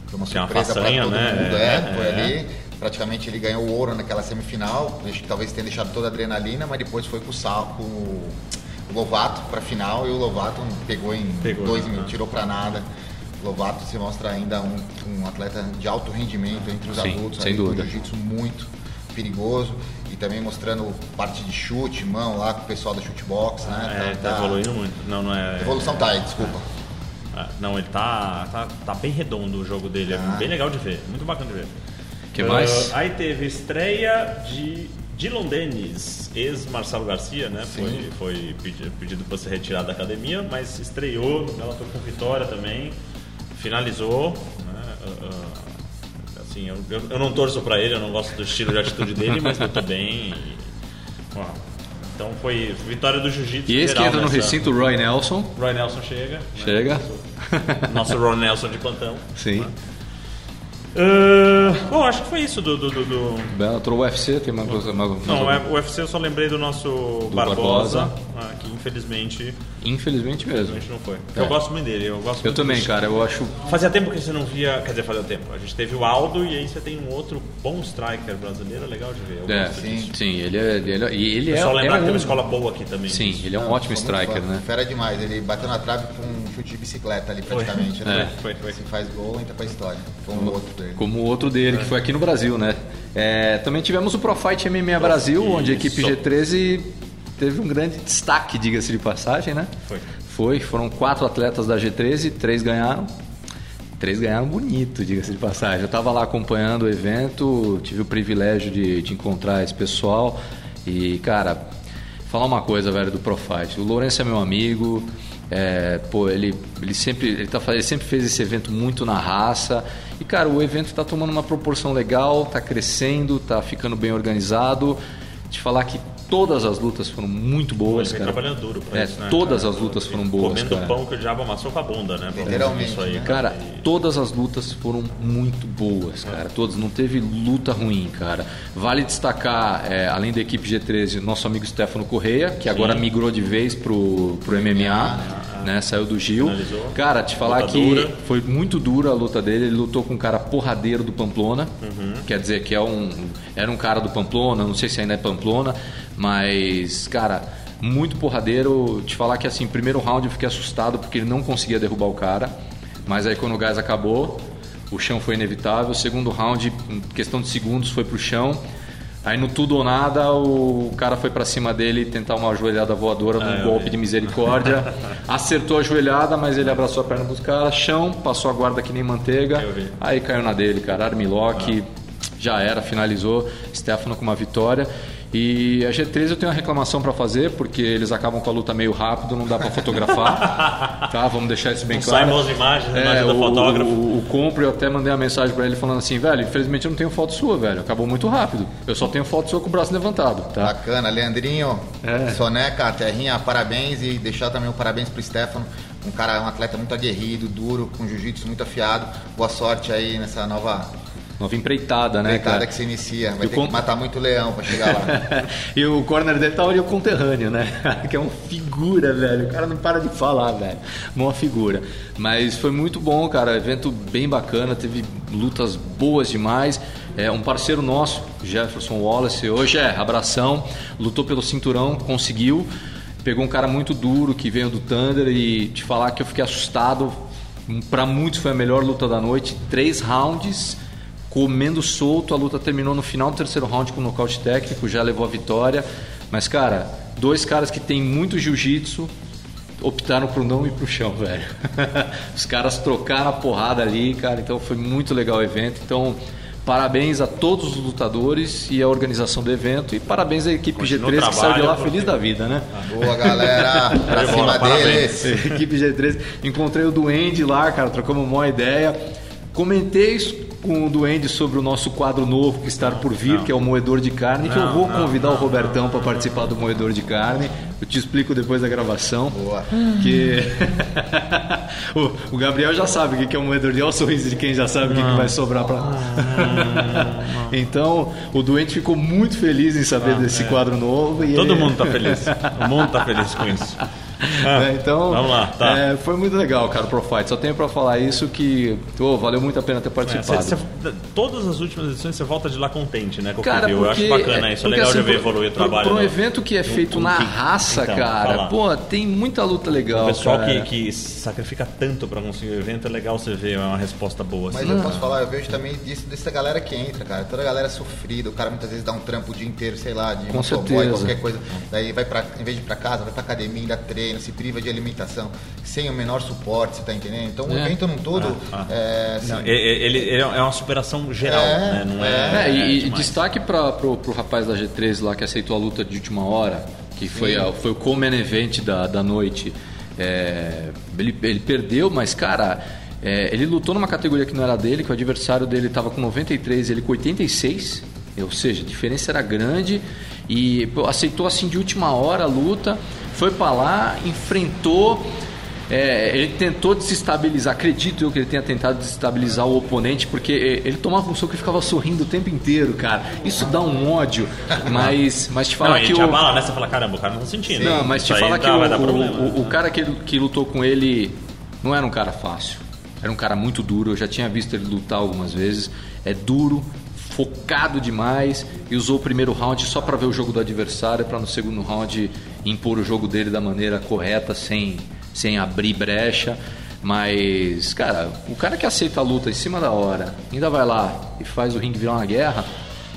Foi uma é surpresa para todo né? mundo, É, é, foi é. ali. Praticamente ele ganhou o ouro naquela semifinal. Acho que talvez tenha deixado toda a adrenalina, mas depois foi com o Sal, o Lovato para final e o Lovato pegou em Pegou, dois né? minutos, tirou para nada. Lovato se mostra ainda um, um atleta de alto rendimento entre os Sim, adultos, sem dúvida. jiu-jitsu muito perigoso também mostrando parte de chute, mão lá com o pessoal da chutebox, né? É, tá evoluindo muito. Não, não é. Evolução tá aí, desculpa. Ah, Não, ele tá, tá, tá bem redondo o jogo dele, é Ah. bem legal de ver, muito bacana de ver. Que mais? Ah, aí teve estreia de Dylan Dennis, ex-Marcelo Garcia, né? Foi, foi pedi- pedido para ser retirado da academia, mas estreou, ela foi com vitória também, finalizou. Né? Ah, ah, assim, eu, eu, eu não torço para ele, eu não gosto do estilo de atitude dele, mas lutou bem. e- ó, então foi vitória do jiu-jitsu. E esse que entra no nessa- recinto, Roy Nelson. Roy Nelson chega. né? Chega. Nosso Ron Nelson de plantão. Sim. Ah, bom, acho que foi isso do. do, do, do- Bellator UFC, tem uma coisa. Uma, Não, é- o UFC eu só lembrei do nosso Barbosa, Barbosa. ah, que infelizmente Infelizmente mesmo. a gente não foi. É. Eu gosto muito dele, eu gosto Eu muito também, do- cara. Eu acho. Fazia tempo que você não via, quer dizer, fazia tempo. A gente teve o Aldo e aí você tem um outro bom striker brasileiro, legal de ver. Eu É, gosto sim, disso. sim, ele é. Ele é e ele É é. só lembrar é que tem um- uma escola boa aqui também. Sim, ele é um Não, ótimo striker, né? Fera demais, ele bateu na trave com um chute de bicicleta ali praticamente, né? É, foi, foi. Se faz gol, entra pra história. Como o outro dele. Como o outro dele, que foi aqui no Brasil, né? É, também tivemos o Profight MMA Brasil, onde a equipe Isso. G13 teve um grande destaque, diga-se de passagem, né? Foi. Foi, foram quatro atletas da G13, três ganharam. Três ganharam bonito, diga-se de passagem. Eu estava lá acompanhando o evento, tive o privilégio de, de encontrar esse pessoal. E, cara, falar uma coisa, velho, do Profight. O Lourenço é meu amigo. é, pô, ele, ele, sempre, ele, tá, ele sempre fez esse evento muito na raça. E, cara, o evento está tomando uma proporção legal, está crescendo, está ficando bem organizado. Te falar que todas as lutas foram muito boas, cara. trabalhando duro pra É, isso, né? todas cara? as lutas foram boas, Comendo cara. pão que o diabo amassou com a bunda, né? Literalmente, Isso aí, né? Cara, todas as lutas foram muito boas, cara. Todas, não teve luta ruim, cara. Vale destacar, é, além da equipe G13, nosso amigo Stefano Correia, que agora migrou de vez pro, pro MMA, né? Saiu do Gil. Finalizou. Cara, te falar Luta que dura. foi muito dura a luta dele. Ele lutou com um cara porradeiro do Pamplona. Quer dizer, que é um, era um cara do Pamplona, não sei se ainda é Pamplona, mas, cara, muito porradeiro. Te falar que assim, primeiro round eu fiquei assustado porque ele não conseguia derrubar o cara. Mas aí quando o gás acabou, o chão foi inevitável. Segundo round, em questão de segundos, foi pro chão. Aí no tudo ou nada, o cara foi para cima dele tentar uma joelhada voadora num Ah, golpe de misericórdia. Acertou a joelhada, mas ele abraçou a perna dos caras, chão, passou a guarda que nem manteiga. Aí caiu na dele, cara. Armlock, já era, finalizou. Stefano com uma vitória. E a G3 eu tenho uma reclamação para fazer, porque eles acabam com a luta meio rápido, não dá para fotografar. tá, vamos deixar isso bem Não claro. sai boas imagens, É, imagem do o, fotógrafo. O, o compro, eu até mandei uma mensagem para ele falando assim, velho, infelizmente eu não tenho foto sua, velho. Acabou muito rápido. Eu só tenho foto sua com o braço levantado, tá? Bacana, Leandrinho, É. Soneca, Terrinha, parabéns e deixar também o parabéns pro Stefano, um cara, um atleta muito aguerrido, duro, com jiu-jitsu muito afiado. Boa sorte aí nessa nova Nova empreitada, né, empreitada cara? que se inicia. Vai E ter que matar muito leão pra chegar lá. e o corner dele tá ali o conterrâneo, né? que é uma figura, velho. O cara não para de falar, velho. Uma figura. Mas foi muito bom, cara. Evento bem bacana, teve lutas boas demais. É, um parceiro nosso, Jefferson Wallace, hoje é abração, lutou pelo cinturão, conseguiu. Pegou um cara muito duro que veio do Thunder e te falar que eu fiquei assustado. Para muitos foi a melhor luta da noite. Três rounds comendo solto, a luta terminou no final do terceiro round com nocaute técnico, já levou a vitória. Mas, cara, dois caras que têm muito jiu-jitsu optaram por não ir pro chão, velho. Os caras trocaram a porrada ali, cara, então foi muito legal o evento. Então, parabéns a todos os lutadores e a organização do evento e parabéns à equipe Continua o G3 que saiu de lá feliz da vida, né? Boa, galera, pra cima bola, parabéns. deles. Equipe G3. Encontrei o Duende lá, cara, trocamos uma ideia. Comentei isso com o Duende sobre o nosso quadro novo que está por vir, que é o Moedor de Carne, que eu Não, vou não, convidar o não, Robertão para participar do Moedor de Carne. Eu te explico depois da gravação. Boa. Que o, o Gabriel já sabe o que é o moedor de olha o sorriso de quem já sabe o que, que vai sobrar para. então, o doente ficou muito feliz em saber desse quadro novo e Todo ele- mundo tá feliz. O mundo tá feliz com isso. Ah, É, então, Vamos lá, tá. é, foi muito legal, cara, o Pro Fight. Só tenho pra falar isso que ô, valeu muito a pena ter É, participado. cê- cê- todas as últimas edições você volta de lá contente, né? Com o que Cara, porque, Eu acho bacana isso. É legal assim, de ver pro- evoluir o trabalho. Para um evento que é feito um- na um- raça, então, cara, pô, tem muita luta legal. O pessoal cara. que, que sacrifica tanto pra conseguir o evento é legal você ver, é uma resposta boa. Mas assim. eu posso falar, eu vejo também disso, dessa galera que entra, cara. Toda a galera é sofrida, o cara muitas vezes dá um trampo o dia inteiro, sei lá, de Com motoboy, certeza. qualquer coisa. Daí vai pra, em vez de ir pra casa, vai pra academia, ainda treina, se priva de alimentação, sem o menor suporte, você tá entendendo? Então o É. evento num todo, Ah, é, assim, Não, ele, ele- ele é uma superação geral, É, né? Não é. É, e, e destaque para pro, pro rapaz da G13 lá que aceitou a luta de última hora, que foi, a- foi o co-main event da, da noite. É, ele, ele perdeu, mas cara, é, ele lutou numa categoria que não era dele, que o adversário dele estava com 93 e ele com 86, ou seja, a diferença era grande e aceitou assim de última hora a luta, foi para lá, enfrentou. É, ele tentou desestabilizar, acredito eu que ele tenha tentado desestabilizar o oponente, porque é, ele tomava um soco e ficava sorrindo o tempo inteiro, cara. Isso dá um ódio, mas, mas te Não, falar e que te o. abala, né? Você fala, caramba, o cara não tá sentindo. Não, mas te falar que o, problema. o- o cara que, que lutou com ele não era um cara fácil. Era um cara muito duro. Eu já tinha visto ele lutar algumas vezes. É duro, focado demais e usou o primeiro round só para ver o jogo do adversário, para no segundo round impor o jogo dele da maneira correta, sem, sem abrir brecha. Mas, cara, o cara que aceita a luta em cima da hora, ainda vai lá e faz o ringue virar uma guerra,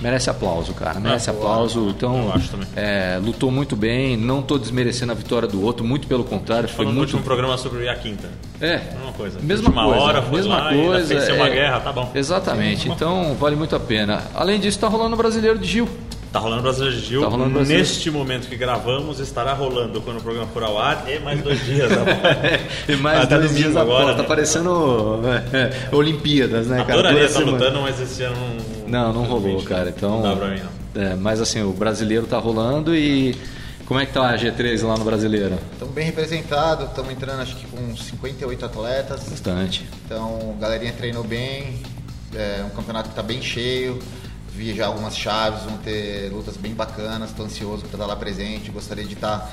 merece aplauso, cara. Merece Ah, aplauso. Então, é, lutou muito bem, não tô desmerecendo a vitória do outro, muito pelo contrário, foi no muito último programa sobre a quinta. é, Mesma coisa. mesma Última coisa, hora, foi mesma lá coisa. fez uma é, guerra, tá bom. Exatamente. Então vale muito a pena. Além disso, tá rolando o brasileiro de Gil. Tá rolando Brasileiro de Gil. Tá rolando Brasileiro. Neste momento que gravamos, estará rolando quando o programa for ao ar e mais dois dias. após. E mais Até dois dias agora, após. Tá né? parecendo é, Olimpíadas, né, cara? Adoraria estar lutando, mas esse ano não. Não, não rolou, cara. Então, Não dá pra mim, não. é, mas assim, o brasileiro tá rolando e como é que tá a G3 lá no brasileiro? estamos bem representados, estamos entrando acho que com 58 atletas. Bastante. Então, a galerinha treinou bem, é um campeonato que está bem cheio. Vi já algumas chaves, vão ter lutas bem bacanas. Estou ansioso para estar lá presente. Gostaria de estar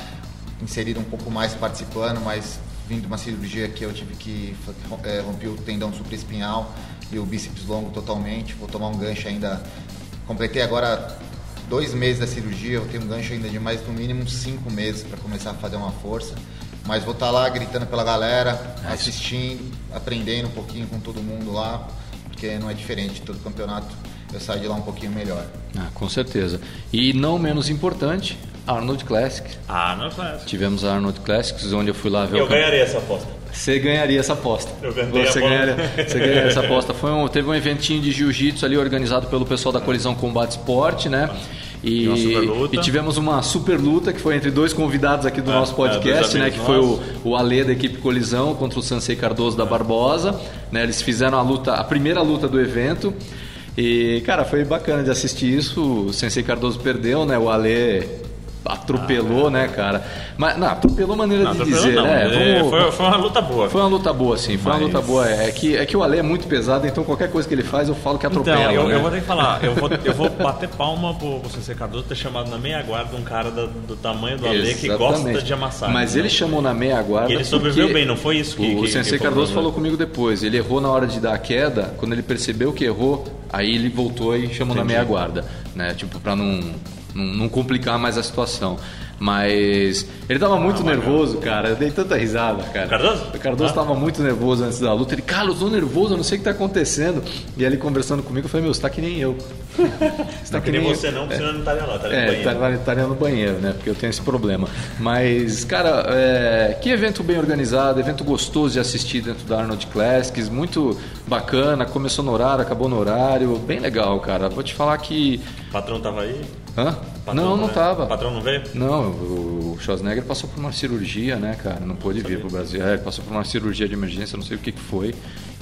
inserido um pouco mais participando, mas vindo de uma cirurgia que eu tive que é, romper o tendão supraespinhal e o bíceps longo totalmente. Vou tomar um gancho ainda. Completei agora dois meses da cirurgia, vou ter um gancho ainda de mais no mínimo cinco meses para começar a fazer uma força. Mas vou estar lá gritando pela galera, assistindo, aprendendo um pouquinho com todo mundo lá, porque não é diferente, todo campeonato eu saio de lá um pouquinho melhor. Ah, com certeza. E não menos importante, Arnold Classics. Arnold Classics. Tivemos a Arnold Classics, onde eu fui lá ver eu o ganharia essa aposta. Você ganharia essa aposta. Eu você ganharia, você ganharia essa aposta. Foi um, teve um eventinho de jiu-jitsu ali organizado pelo pessoal da Colisão Combate Esporte, né? E, uma e tivemos uma super luta que foi entre dois convidados aqui do É, nosso é, podcast, dois né? Que foi o, nossos. o Alê da equipe Colisão contra o Sansei Cardoso da Barbosa. Né? Eles fizeram a luta, a primeira luta do evento. E, cara, foi bacana de assistir isso. O Sensei Cardoso perdeu, né? O Alê atropelou, né, cara? Mas, não, atropelou maneira Não, de atropelou dizer, não, né? é, Vamos- foi, foi uma luta boa. foi uma luta boa, sim. Foi uma Mas- luta boa. É que, é que o Ale é muito pesado, então qualquer coisa que ele faz eu falo que atropela. Então, eu, né? eu vou ter que falar, eu vou, eu vou bater palma pro, pro Sensei Cardoso ter chamado na meia guarda um cara da- do tamanho do Ale que gosta Exatamente. de amassar. Mas né? ele chamou na meia guarda. E ele sobreviveu bem, não foi isso que- O que- Sensei que Cardoso falou comigo depois. Ele errou na hora de dar a queda. Quando ele percebeu que errou, aí ele voltou e chamou na Entendi. meia guarda. Né? Tipo, pra não, não, não complicar mais a situação. Mas ele tava muito nervoso, cara. Eu dei tanta risada, cara. Cardoso? O Cardoso Ah. tava muito nervoso antes da luta. Ele, cara, eu tô nervoso, eu não sei o que tá acontecendo. E ele conversando comigo, eu falei, meu, você tá que nem eu. você Não que nem eu. você não, porque senão não estaria lá, estaria no É, banheiro. estaria estaria no banheiro, né? Porque eu tenho esse problema. Mas, cara, é, que evento bem organizado, evento gostoso de assistir dentro da Arnold Classics, muito bacana, começou no horário, acabou no horário, bem legal, cara. Vou te falar que. O patrão tava aí? Hã? Não, não né? tava. O patrão não veio? Não, o Schwarzenegger passou por uma cirurgia, né, cara? Não pôde vir pro Brasil. É, passou por uma cirurgia de emergência, não sei o que, que foi,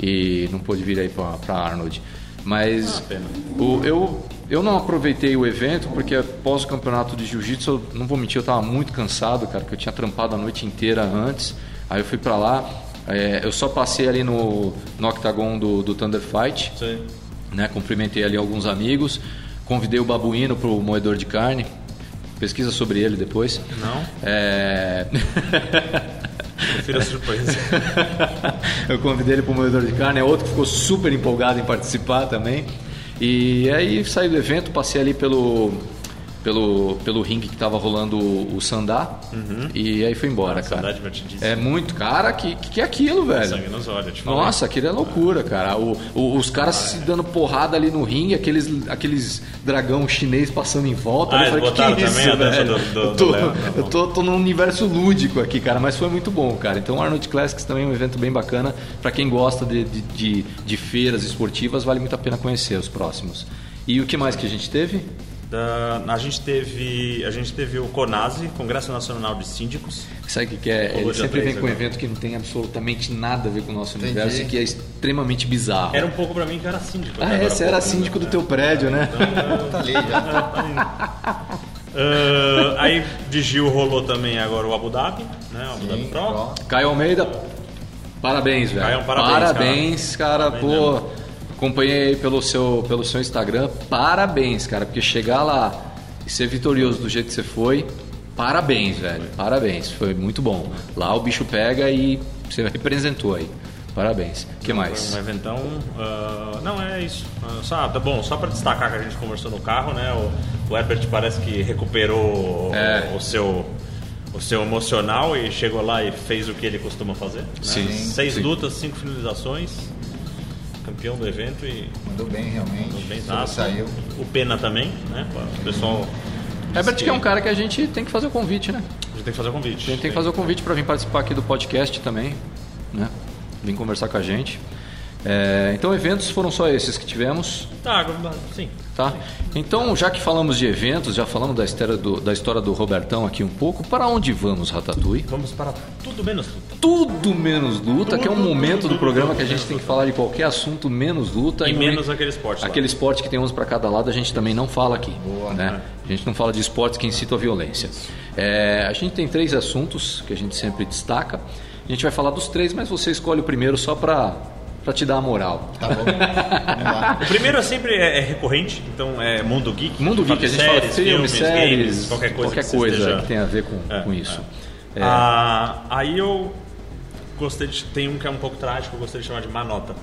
e não pôde vir aí pra Arnold. Mas Ah, pena. o, eu, eu não aproveitei o evento porque após o campeonato de jiu-jitsu, não vou mentir, eu tava muito cansado, cara, porque eu tinha trampado a noite inteira antes. Aí eu fui pra lá, é, eu só passei ali no, no octagon do, do Thunder Fight Sim. né? Cumprimentei ali alguns amigos, convidei o Babuíno para o moedor de carne. Pesquisa sobre ele depois. Não? É... Prefiro a surpresa. eu convidei ele para o moedor de carne, é outro que ficou super empolgado em participar também. E aí saí do evento, passei ali pelo pelo, pelo ringue que tava rolando o, o Sandá e aí fui embora, Sandá cara. é divertidíssimo. É muito, cara, que, que é aquilo, velho? Sangue nos olhos. Nossa, aquilo é loucura, cara. O- o- os caras se dando porrada ali no ringue, aqueles, aqueles dragão chinês passando em volta. Ah, eu falei, que, que é isso, também velho? do- do- eu do tô, tá eu tô, tô num universo lúdico aqui, cara, mas foi muito bom, cara. Então, o Arnold Classics também é um evento bem bacana. Pra quem gosta de, de, de, de feiras esportivas, vale muito a pena conhecer os próximos. E o que mais que a gente teve? Da- a gente teve a gente teve o CONASE, Congresso Nacional de Síndicos. Sabe o que, que é? Ele sempre vem com um evento que não tem absolutamente nada a ver com o nosso Entendi. universo e que é extremamente bizarro. Era um pouco pra mim que era síndico. Ah, até é? Você era pouco, né? síndico do teu prédio, né? Tá ali já. Ah, aí de Gil rolou também agora o Abu Dhabi, né? O Abu Dhabi Sim, Pro. Caio Almeida, parabéns, velho. Caio, parabéns, Parabéns, cara. Parabéns Pô, mesmo. Acompanhei aí pelo seu, pelo seu Instagram. Parabéns, cara, porque chegar lá e ser vitorioso do jeito que você foi, parabéns, velho. Parabéns, foi muito bom. Lá o bicho pega e você representou aí. Parabéns. O que mais? Um eventão. ah, não, é isso. Ah, só, tá bom, só para destacar que a gente conversou no carro, né? O, o Herbert parece que recuperou É. o, o seu. O seu emocional e chegou lá e fez o que ele costuma fazer. né? Sim, Seis sim. lutas, cinco finalizações. Campeão do evento e Mandou bem, realmente. bem Saiu. O Pena também, né? O pessoal. Herbert que é um cara que a gente tem que fazer o convite, né? A gente tem que fazer o convite. A gente tem que fazer o convite para vir participar aqui do podcast também, né? Vir conversar com a gente. É, então, eventos foram só esses que tivemos. Tá, sim. Tá? Então, já que falamos de eventos, já falamos da história do, da história do Robertão aqui um pouco, para onde vamos, Ratatouille? Vamos para tudo menos luta. Tudo menos luta, que é um Tudo, momento tudo, do programa tudo que a gente tem que falar de qualquer assunto menos luta. E no- menos aquele esporte lá. Aquele esporte que tem uns para cada lado, a gente também não fala aqui. Boa, né? né? A gente não fala de esportes que incitam a violência. É, a gente tem três assuntos que a gente sempre destaca. A gente vai falar dos três, mas você escolhe o primeiro só para te dar a moral. Tá bom. O primeiro é sempre é, é recorrente, então é Mundo Geek. Mundo Geek, a gente fala filmes, séries, games, qualquer coisa, que, você coisa esteja- que tenha a ver com, É, com isso. É. Ah, aí eu gostei de. Tem um que é um pouco trágico, eu gostei de chamar de Manota.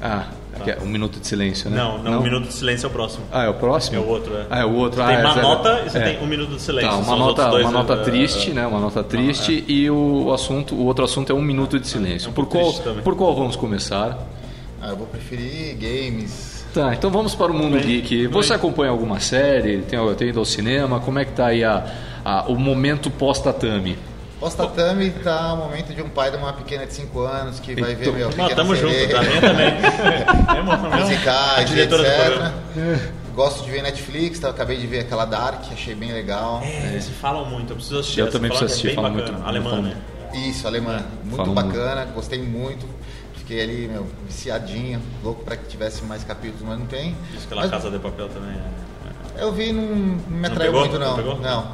Ah, aqui é um minuto de silêncio, né? Não, não, um minuto de silêncio é o próximo. Ah, é o próximo? É o outro, é. Ah, é o outro. Você ah, tem é uma zero- nota e você é. tem um minuto de silêncio. Tá, uma nota, uma nota é, triste, é, né? Uma nota triste e o assunto, o outro assunto é um minuto de silêncio. É um por qual, também. por qual vamos começar? Ah, eu vou preferir games. Tá, então vamos para o mundo Bem, geek. Você bem. acompanha alguma série? Tem, tem ido ao cinema? Como é que tá aí a, a- o momento pós-tatame? Pós-tatame tá o momento de um pai de uma pequena de 5 anos que vai ver Então- meu Não, pequena tamo junto, tá? Minha também. A musicais, etc. Gosto de ver Netflix, tá? acabei de ver aquela Dark, achei bem legal. É, eles falam muito, eu preciso assistir. Eu também preciso é assistir, falam bacana. muito, Alemã, né? Isso, alemã. Muito Falam bacana, gostei muito. Fiquei ali, meu, viciadinho, louco pra que tivesse mais capítulos, mas não tem. Diz que Mas Casa de Papel também é... Eu vi não, não me atraiu pegou? muito, não. Não pegou? Não.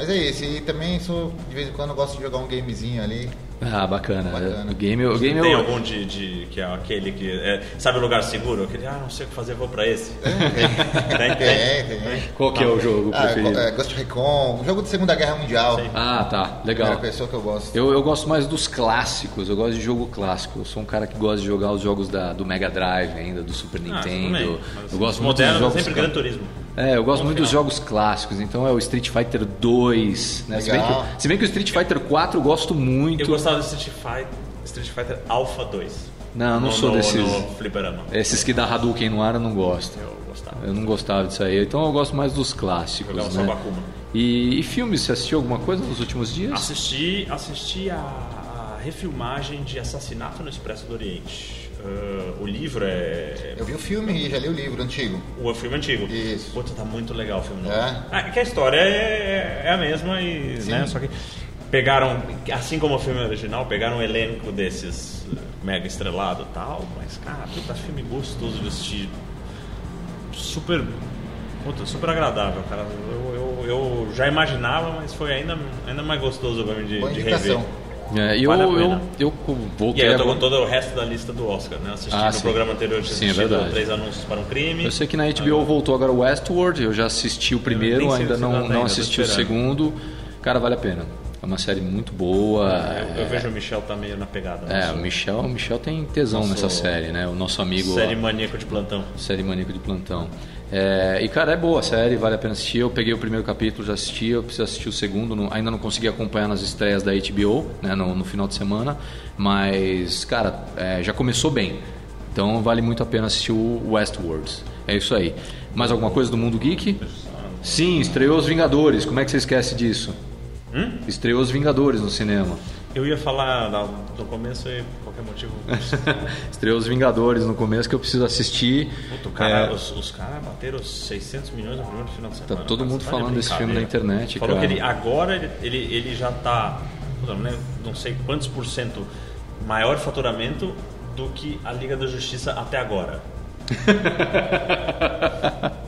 Mas é isso, e também sou, de vez em quando, eu gosto de jogar um gamezinho ali. Ah, bacana. Bacana. O game, o game Tem eu, algum de, de- que é aquele que é, sabe o lugar seguro? Aquele, ah, não sei o que fazer, vou pra esse. Tem, tem. Tem, tem. Qual que é o jogo Ah, preferido? é, Ghost Recon, um jogo de Segunda Guerra Mundial. Sei. Ah, tá. Legal. Primeira pessoa que eu gosto. Eu, eu gosto mais dos clássicos, eu gosto de jogo clássico. Eu sou um cara que gosta de jogar os jogos da, do Mega Drive ainda, do Super Ah, Nintendo. eu gosto muito dos moderno, jogos sempre Gran Turismo. É, eu gosto muito dos jogos clássicos, então é o Street Fighter 2, né? Se bem, que, se bem que o Street Fighter 4 eu gosto muito. Eu gostava do Street Fighter, Street Fighter Alpha 2. Não, eu não no, sou no, desses. No fliperama. Esses que dá Hadouken no ar eu não gosto. Eu gostava. Eu não gostava disso aí, então eu gosto mais dos clássicos. Jogava só né? Bakuma. E, e filmes, você assistiu alguma coisa nos últimos dias? Assisti, assisti a, a refilmagem de Assassinato no Expresso do Oriente. Ah, o livro é. Eu vi o filme e já li o livro antigo. O filme antigo. Isso. Puta, tá muito legal o filme novo. É? Ah, é que a história é, é a mesma e. Né, só que pegaram, assim como o filme original, pegaram um elenco desses eh, mega estrelado e tal, mas, cara, puta, filme gostoso de assistir. Super. Puta, super agradável, cara. Eu, eu, eu já imaginava, mas foi ainda, ainda mais gostoso pra mim de, Boa de rever. É, e eu, Vale eu, eu E voltei aí eu tô com todo o resto da lista do Oscar, né? Assisti Ah, no sim. programa anterior, tinha Sim, é. Três Anúncios para um Crime. Eu sei que na HBO voltou agora o Westworld, eu já assisti o primeiro, ainda não, tá não ainda, assisti o segundo. Cara, vale a pena. É uma série muito boa. Eu, eu vejo o Michel tá meio na pegada. É, Nosso- o Michel, o Michel tem tesão Nosso- nessa série, né? O nosso amigo. Série maníaco de plantão. série Maníaco de Plantão. É, e cara, é boa a série, vale a pena assistir. Eu peguei o primeiro capítulo, já assisti, eu preciso assistir o segundo. não- ainda não consegui acompanhar nas estreias da HBO, né, no, no final de semana. Mas, cara, é, já começou bem. Então vale muito a pena assistir o Westworld. É isso aí. Mais alguma coisa do mundo geek? Sim, estreou Os Vingadores. Como é que você esquece disso? Hum? Estreou Os Vingadores no cinema. Eu ia falar no começo e qualquer motivo. Estreou Os Vingadores no começo que eu preciso assistir. Puta, cara, É, os, os caras bateram 600 milhões no primeiro final de semana. Tá todo mundo tá de falando desse filme na internet, Falou cara. que ele, agora ele, ele, ele já tá, não, lembro- não sei quantos por cento maior faturamento do que a Liga da Justiça até agora.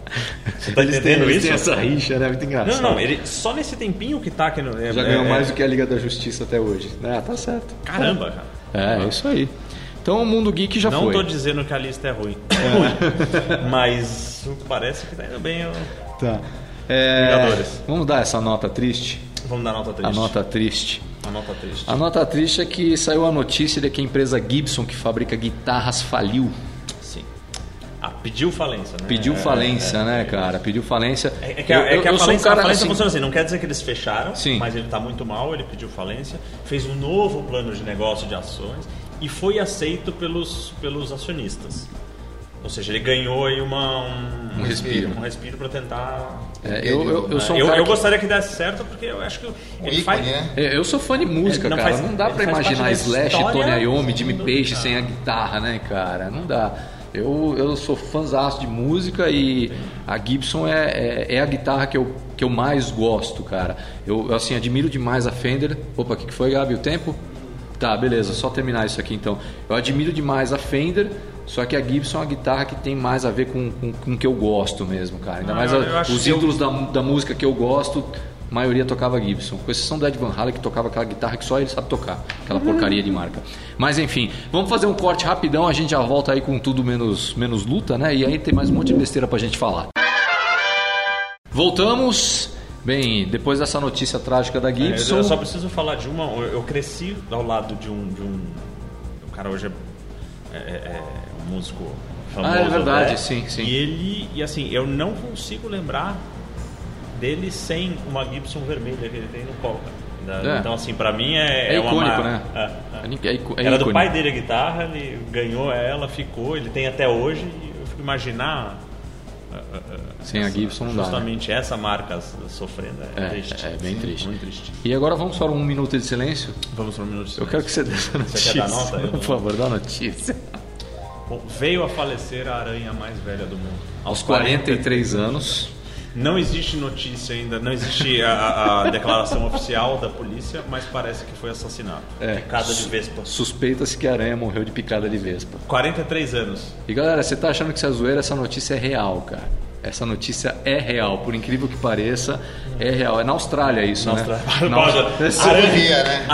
Você tá Eles entendendo têm isso? essa rixa, né? Muito engraçado. Não, não, ele só nesse tempinho que tá aqui no. é- Já é- ganhou é- mais do que a Liga da Justiça até hoje. Ah, tá certo. Caramba, cara. É, é isso aí. Então o mundo geek já não foi. tô dizendo que a lista é ruim. É ruim. Mas parece que tá indo bem. ó. Tá. É, Vingadores. vamos dar essa nota triste? Vamos dar nota triste. A nota triste. A nota triste. A nota triste é que saiu a notícia de que a empresa Gibson, que fabrica guitarras, faliu. Ah, pediu falência, né? Pediu É, falência, é, né, cara? Pediu falência. É, é que a, é Eu- que a eu sou um falência, cara, a falência assim, funciona assim, não quer dizer que eles fecharam, Sim. mas ele está muito mal, ele pediu falência, fez um novo plano de negócio de ações e foi aceito pelos, pelos acionistas. Ou seja, ele ganhou aí uma, um, Um respiro. um respiro para tentar. É, eu, eu, eu sou um eu, cara eu que- gostaria que desse certo, porque eu acho que Um ele ícone, faz. né? É, Eu sou fã de música, É, não cara. faz- não dá faz imaginar Slash, Tony Iommi, Jimmy cara. sem a guitarra, né, cara? Não dá. Eu, eu sou fãzaço de música e a Gibson é, é, é a guitarra que eu, que eu mais gosto, cara. Eu, assim, admiro demais a Fender. Opa, o que, que foi, Gabi? O tempo? Tá, beleza, só terminar isso aqui então. Eu admiro demais a Fender, só que a Gibson é uma guitarra que tem mais a ver com, com, com o que eu gosto mesmo, cara. Ainda Ah, mais a- os que eu- ídolos da, da música que eu gosto, a maioria tocava Gibson. Com exceção do Ed Van Halen, que tocava aquela guitarra que só ele sabe tocar. Aquela porcaria de marca. Mas enfim, vamos fazer um corte rapidão, a gente já volta aí com tudo menos, menos luta, né? E aí tem mais um monte de besteira pra gente falar. Voltamos. Bem, depois dessa notícia trágica da É, Gibson. Eu só preciso falar de uma. Eu eu cresci ao lado de um. De um o cara hoje é, é- é um músico famoso. Ah, é verdade, né? sim, sim. E ele. E assim, eu não consigo lembrar dele sem uma Gibson vermelha que ele tem no colo. cara. Da- É. Então, assim, pra mim é. É uma icônico, mar- né? É, é. É ico- é Era do pai dele a guitarra, ele ganhou ela, ficou, ele tem até hoje. E eu fico imaginar. é, é, é, Sem a Gibson não dá, né? Justamente essa marca sofrendo. É, É, triste. é bem Sim, triste. Muito triste. E agora vamos para um minuto de silêncio? Vamos para um minuto de Eu quero que você dê essa notícia. quer dar nota? Eu Por favor, dá notícia. Bom, veio a falecer a aranha mais velha do mundo. Aos 43 anos. Não existe notícia ainda, não existe a, a- declaração oficial da polícia, mas parece que foi assassinado. É. Picada de vespa. Suspeita-se que a aranha morreu de picada de vespa. 43 anos. E galera, você tá achando que isso é zoeira? Essa notícia é real, cara. Essa notícia é real, por incrível que pareça, é real. É na Austrália isso, Na né? Austrália. Na. Austrália. Aranha- né?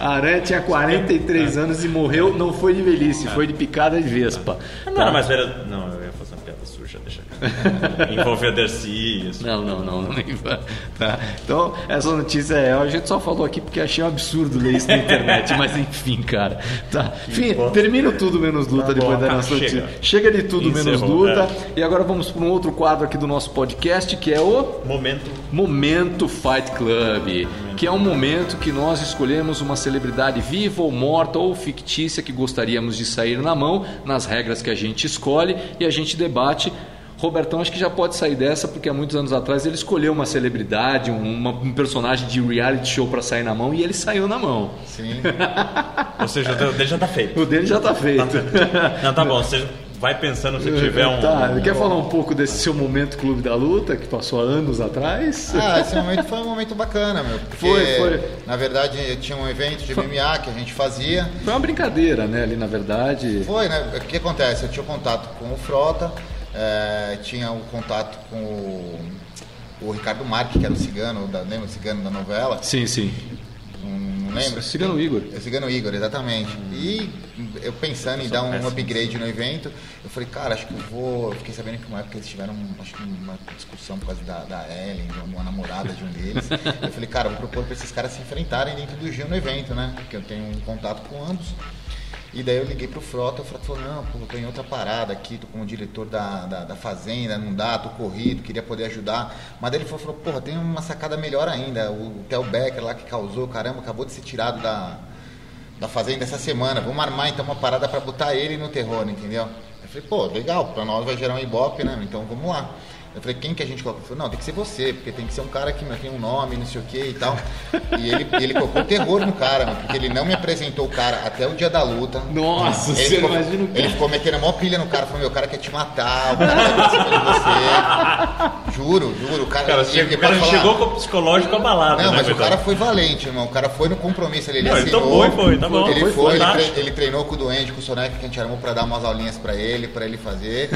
A aranha tinha 43 anos e morreu, não foi de velhice, foi de picada de vespa. Não era mais velha. Não, suja, deixa quieto. Envolve a Dercy. isso. Não, não, não, vai. Tá. Então, essa notícia é. A gente só falou aqui porque achei um absurdo ler isso na internet, mas enfim, cara. Tá. Enfim, termino tudo menos luta Tá depois da tá, nossa chega. notícia. Chega de tudo menos Encerrou, luta. é. E agora vamos para um outro quadro aqui do nosso podcast, que é o Momento. Momento Fight Club, que é um momento que nós escolhemos uma celebridade viva ou morta ou fictícia que gostaríamos de sair na mão, nas regras que a gente escolhe e a gente debate. Robertão acho que já pode sair dessa porque há muitos anos atrás ele escolheu uma celebridade, um, uma- um personagem de reality show para sair na mão e ele saiu na mão. Sim. Ou seja, o dele já tá feito. O dele já tá feito. Não, tá bom. Você vai pensando se tiver um. Tá, quer falar um pouco desse seu momento Clube da Luta que passou há anos atrás? Ah, esse momento foi um momento bacana, meu. Porque, Foi, foi. na verdade, eu tinha um evento de MMA que a gente fazia. Foi uma brincadeira, né? Ali na verdade. Foi, né? O que acontece? Eu tinha contato com o Frota, eh, tinha um contato com o, o Ricardo Marques, que era o cigano, da, lembra o cigano da novela? Sim, sim. Não, não lembro? Cigano Igor. É o Cigano Igor, exatamente. E eu pensando em dar um upgrade no evento, eu falei, cara, acho que eu vou. Eu fiquei sabendo que uma época eles tiveram acho que uma discussão por causa da, da Ellen, de uma namorada de um deles. Eu falei, cara, eu vou propor para esses caras se enfrentarem dentro do Gil no evento, né? Porque eu tenho um contato com ambos. E daí eu liguei pro Frota, o Frota falou, não, pô, tô em outra parada aqui, tô como diretor da, da, da fazenda, não dá, tô corrido, queria poder ajudar. Mas daí ele falou, falou, porra, tem uma sacada melhor ainda, o Theo Becker lá que causou, caramba, acabou de ser tirado da, da fazenda essa semana, vamos armar então uma parada pra botar ele no terror, entendeu? Eu falei, pô, legal, pra nós vai gerar um ibope, né, então vamos lá. Eu falei, quem que a gente coloca? Ele falou, não, tem que ser você, porque tem que ser um cara que tem um nome, não sei o que e tal. E ele, ele colocou terror no cara, mano, porque ele não me apresentou o cara até o dia da luta. Nossa, ele você ficou, imagina o cara. Ele ficou metendo a maior pilha no cara, falou, meu, o cara quer te matar, o cara cima de você. Juro, juro, o cara... Cara, ele- chegou, ele o cara falar- chegou com o psicológico abalado. não, né, mas o cara foi valente, irmão. O cara foi no compromisso ali. Ele Não, ele assinou. topou e foi, tá bom. Ele Foi foi, ele, tre- ele treinou com o Duende, com o Soneca, que a gente armou pra dar umas aulinhas pra ele, pra ele fazer.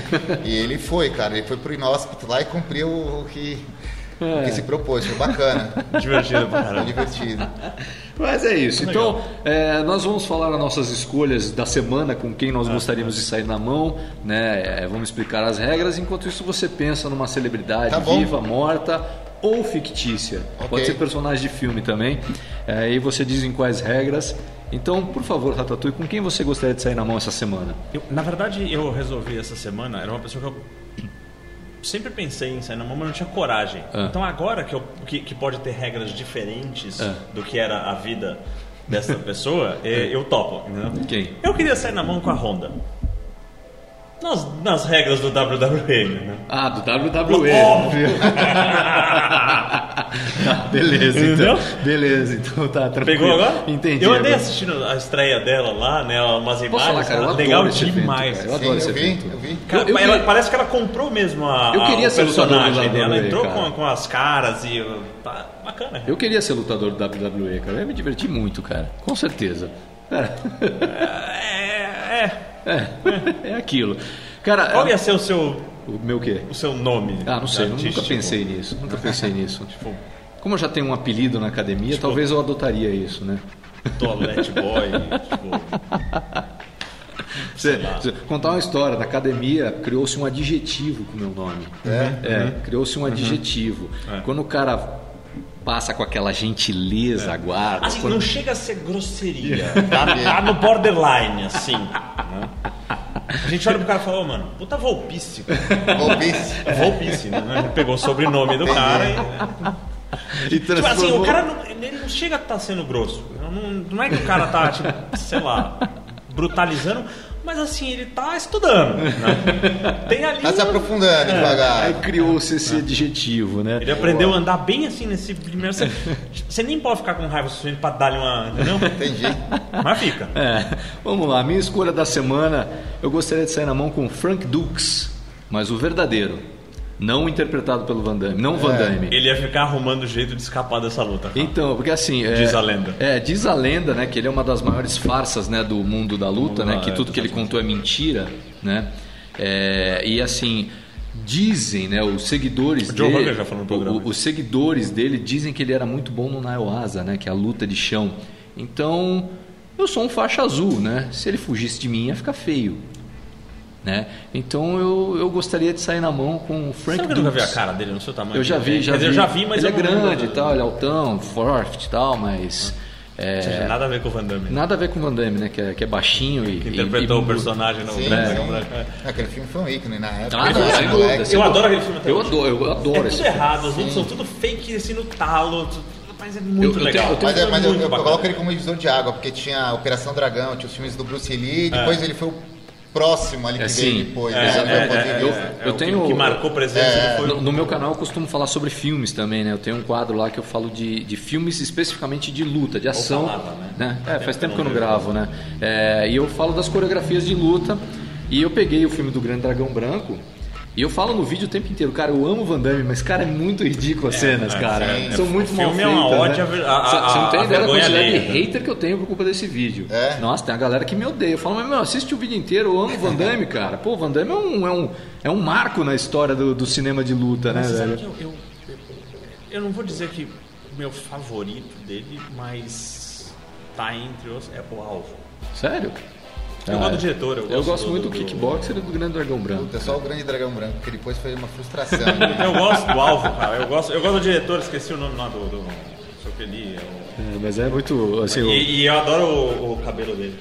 e ele foi, cara. Ele foi pro inóspito lá e cumpriu o que, o que se propôs. Foi bacana. Divertido caramba. divertido. Mas é isso. Então, é, nós vamos falar as nossas escolhas da semana, com quem nós gostaríamos de sair na mão, né? É, vamos explicar as regras. Enquanto isso, você pensa numa celebridade Tá viva, morta ou fictícia. Ok. Pode ser personagem de filme também. É, e você diz em quais regras. Então, por favor, Ratatouille, com quem você gostaria de sair na mão essa semana? Eu- na verdade, eu resolvi essa semana, era uma pessoa que eu sempre pensei em sair na mão, mas não tinha coragem. Ah. Então agora que, eu, que, que pode ter regras diferentes Ah. do que era a vida dessa pessoa, eh, eu topo. entendeu? Quem? Eu queria sair na mão com a Honda. Nas, nas regras do WWE, né? Ah, do WWE. Óbvio. Tá, beleza, então. Entendeu? Beleza, então tá tranquilo. Pegou agora? Entendi. Eu andei agora. assistindo a estreia dela lá, né? Umas imagens. falar, cara, eu ela- legal esse evento, demais. cara. Eu Sim, adoro esse eu vi, evento. eu vi. Cara, Eu- eu ela- queria- parece que ela comprou mesmo a, Eu queria a, o ser personagem. Ela WWE, entrou cara. com, com as caras e. Tá bacana. Eu queria ser lutador do WWE, cara. Eu ia me diverti muito, cara. Com certeza. Cara, É, é. é, é aquilo. Cara, Qual ia ser o seu, o meu quê? o seu nome? Ah, não sei, nunca artístico? pensei nisso. Nunca pensei nisso. Tipo, Como eu já tenho um apelido na academia, talvez eu adotaria isso, né? Toilette Boy. tipo, Você, você- contar uma história, na academia criou-se um adjetivo com o meu nome. É? criou-se um adjetivo. É. Quando o cara passa com aquela gentileza, guarda. assim, quando- não chega a ser grosseria. Tá, tá no borderline, assim. né? A gente olha pro cara e fala, ô mano, puta volpice. cara. Golpice. É volpice, né? Ele pegou o sobrenome do cara e. E Tipo assim, o cara não, ele não chega a estar sendo grosso. Não, não é que o cara tá, tipo, sei lá, brutalizando, mas assim, ele tá estudando. né? Tem ali. Tá se aprofundando devagar. Aí criou-se esse adjetivo, né? Ele aprendeu a andar bem assim nesse primeiro. Você, você nem pode ficar com raiva suficiente pra dar-lhe uma. Entendeu? Entendi. Mas fica. É, vamos lá, minha escolha da semana, eu gostaria de sair na mão com Frank Dukes, mas o verdadeiro, não interpretado pelo Van Damme, não Van Damme. Ele ia ficar arrumando jeito de escapar dessa luta. cara. Então, porque assim. é- Diz a lenda. É, diz a lenda, né, que ele é uma das maiores farsas, né, do mundo da luta, né, Mundo, que é, tudo que ele contou é mentira, né? É, e assim, dizem, né, os seguidores O Joe dele, já falou no programa. o- os seguidores dele dizem que ele era muito bom no Naioasa, né, que é a luta de chão. Então, eu sou um faixa azul, né? Se ele fugisse de mim ia ficar feio. Né? Então eu, eu gostaria de sair na mão com o Frank eu nunca vi a cara dele no seu tamanho? Eu já vi, já Quer vi. dizer, eu já vi, mas ele eu é grande e tal, ele é altão, forte e tal, mas é, Não tinha nada a ver com o Van Damme. nada a ver com o Van Damme, né? Que é, que é baixinho e Que interpretou e, o personagem no Sim, Dragão sim. Branco. É. Aquele filme foi um ícone na época. Ah, não, dúvida. sem Eu dúvida. adoro aquele filme Eu adoro, eu adoro É esse tudo filme. errado, os outros são tudo fake assim no talo. tudo- Mas é muito Eu- eu legal. tenho- eu tenho- Mas, é- mas eu, eu coloco ele como divisor de água, porque tinha Operação Dragão, tinha os filmes do Bruce Lee, É. depois ele foi o próximo ali que É, veio depois. É, né? é, é, é, Eu que- tenho- que marcou presença ele foi No, no meu canal eu costumo falar sobre filmes também, né? Eu tenho um quadro lá que eu falo de, de filmes especificamente de luta, de ação. falava, né? É, faz tempo que eu não gravo, né? É, e eu falo das coreografias de luta. E eu peguei o filme do Grande Dragão Branco. E eu falo no vídeo o tempo inteiro, cara, eu amo Van Damme, mas, cara, é muito ridículo as cenas, é, cara. sim. São O muito mal filme é feitas. uma né? à ver- à- Você- Você não tem à ideia da quantidade de alheia. hater que eu tenho por culpa desse vídeo. É? Nossa, tem a galera que me odeia. Eu falo, mas, meu, assiste o vídeo inteiro, eu amo Van Damme, cara. Pô, Van Damme é um, é um, é um marco na história do, do cinema de luta, né, Mas sabe velho? que eu, eu, eu não vou dizer que o meu favorito dele, mas tá entre os. É o Alvo. Sério? Eu gosto do diretor, eu gosto gosto do- muito do, do- Kickboxer e do Grande Dragão Branco. Puta, só o Grande Dragão Branco, que depois foi uma frustração. Eu gosto do Alvo, cara. Eu gosto, eu gosto do diretor, esqueci o nome lá do. do o que é É, mas é muito, assim, o, E, e eu adoro o, o cabelo dele.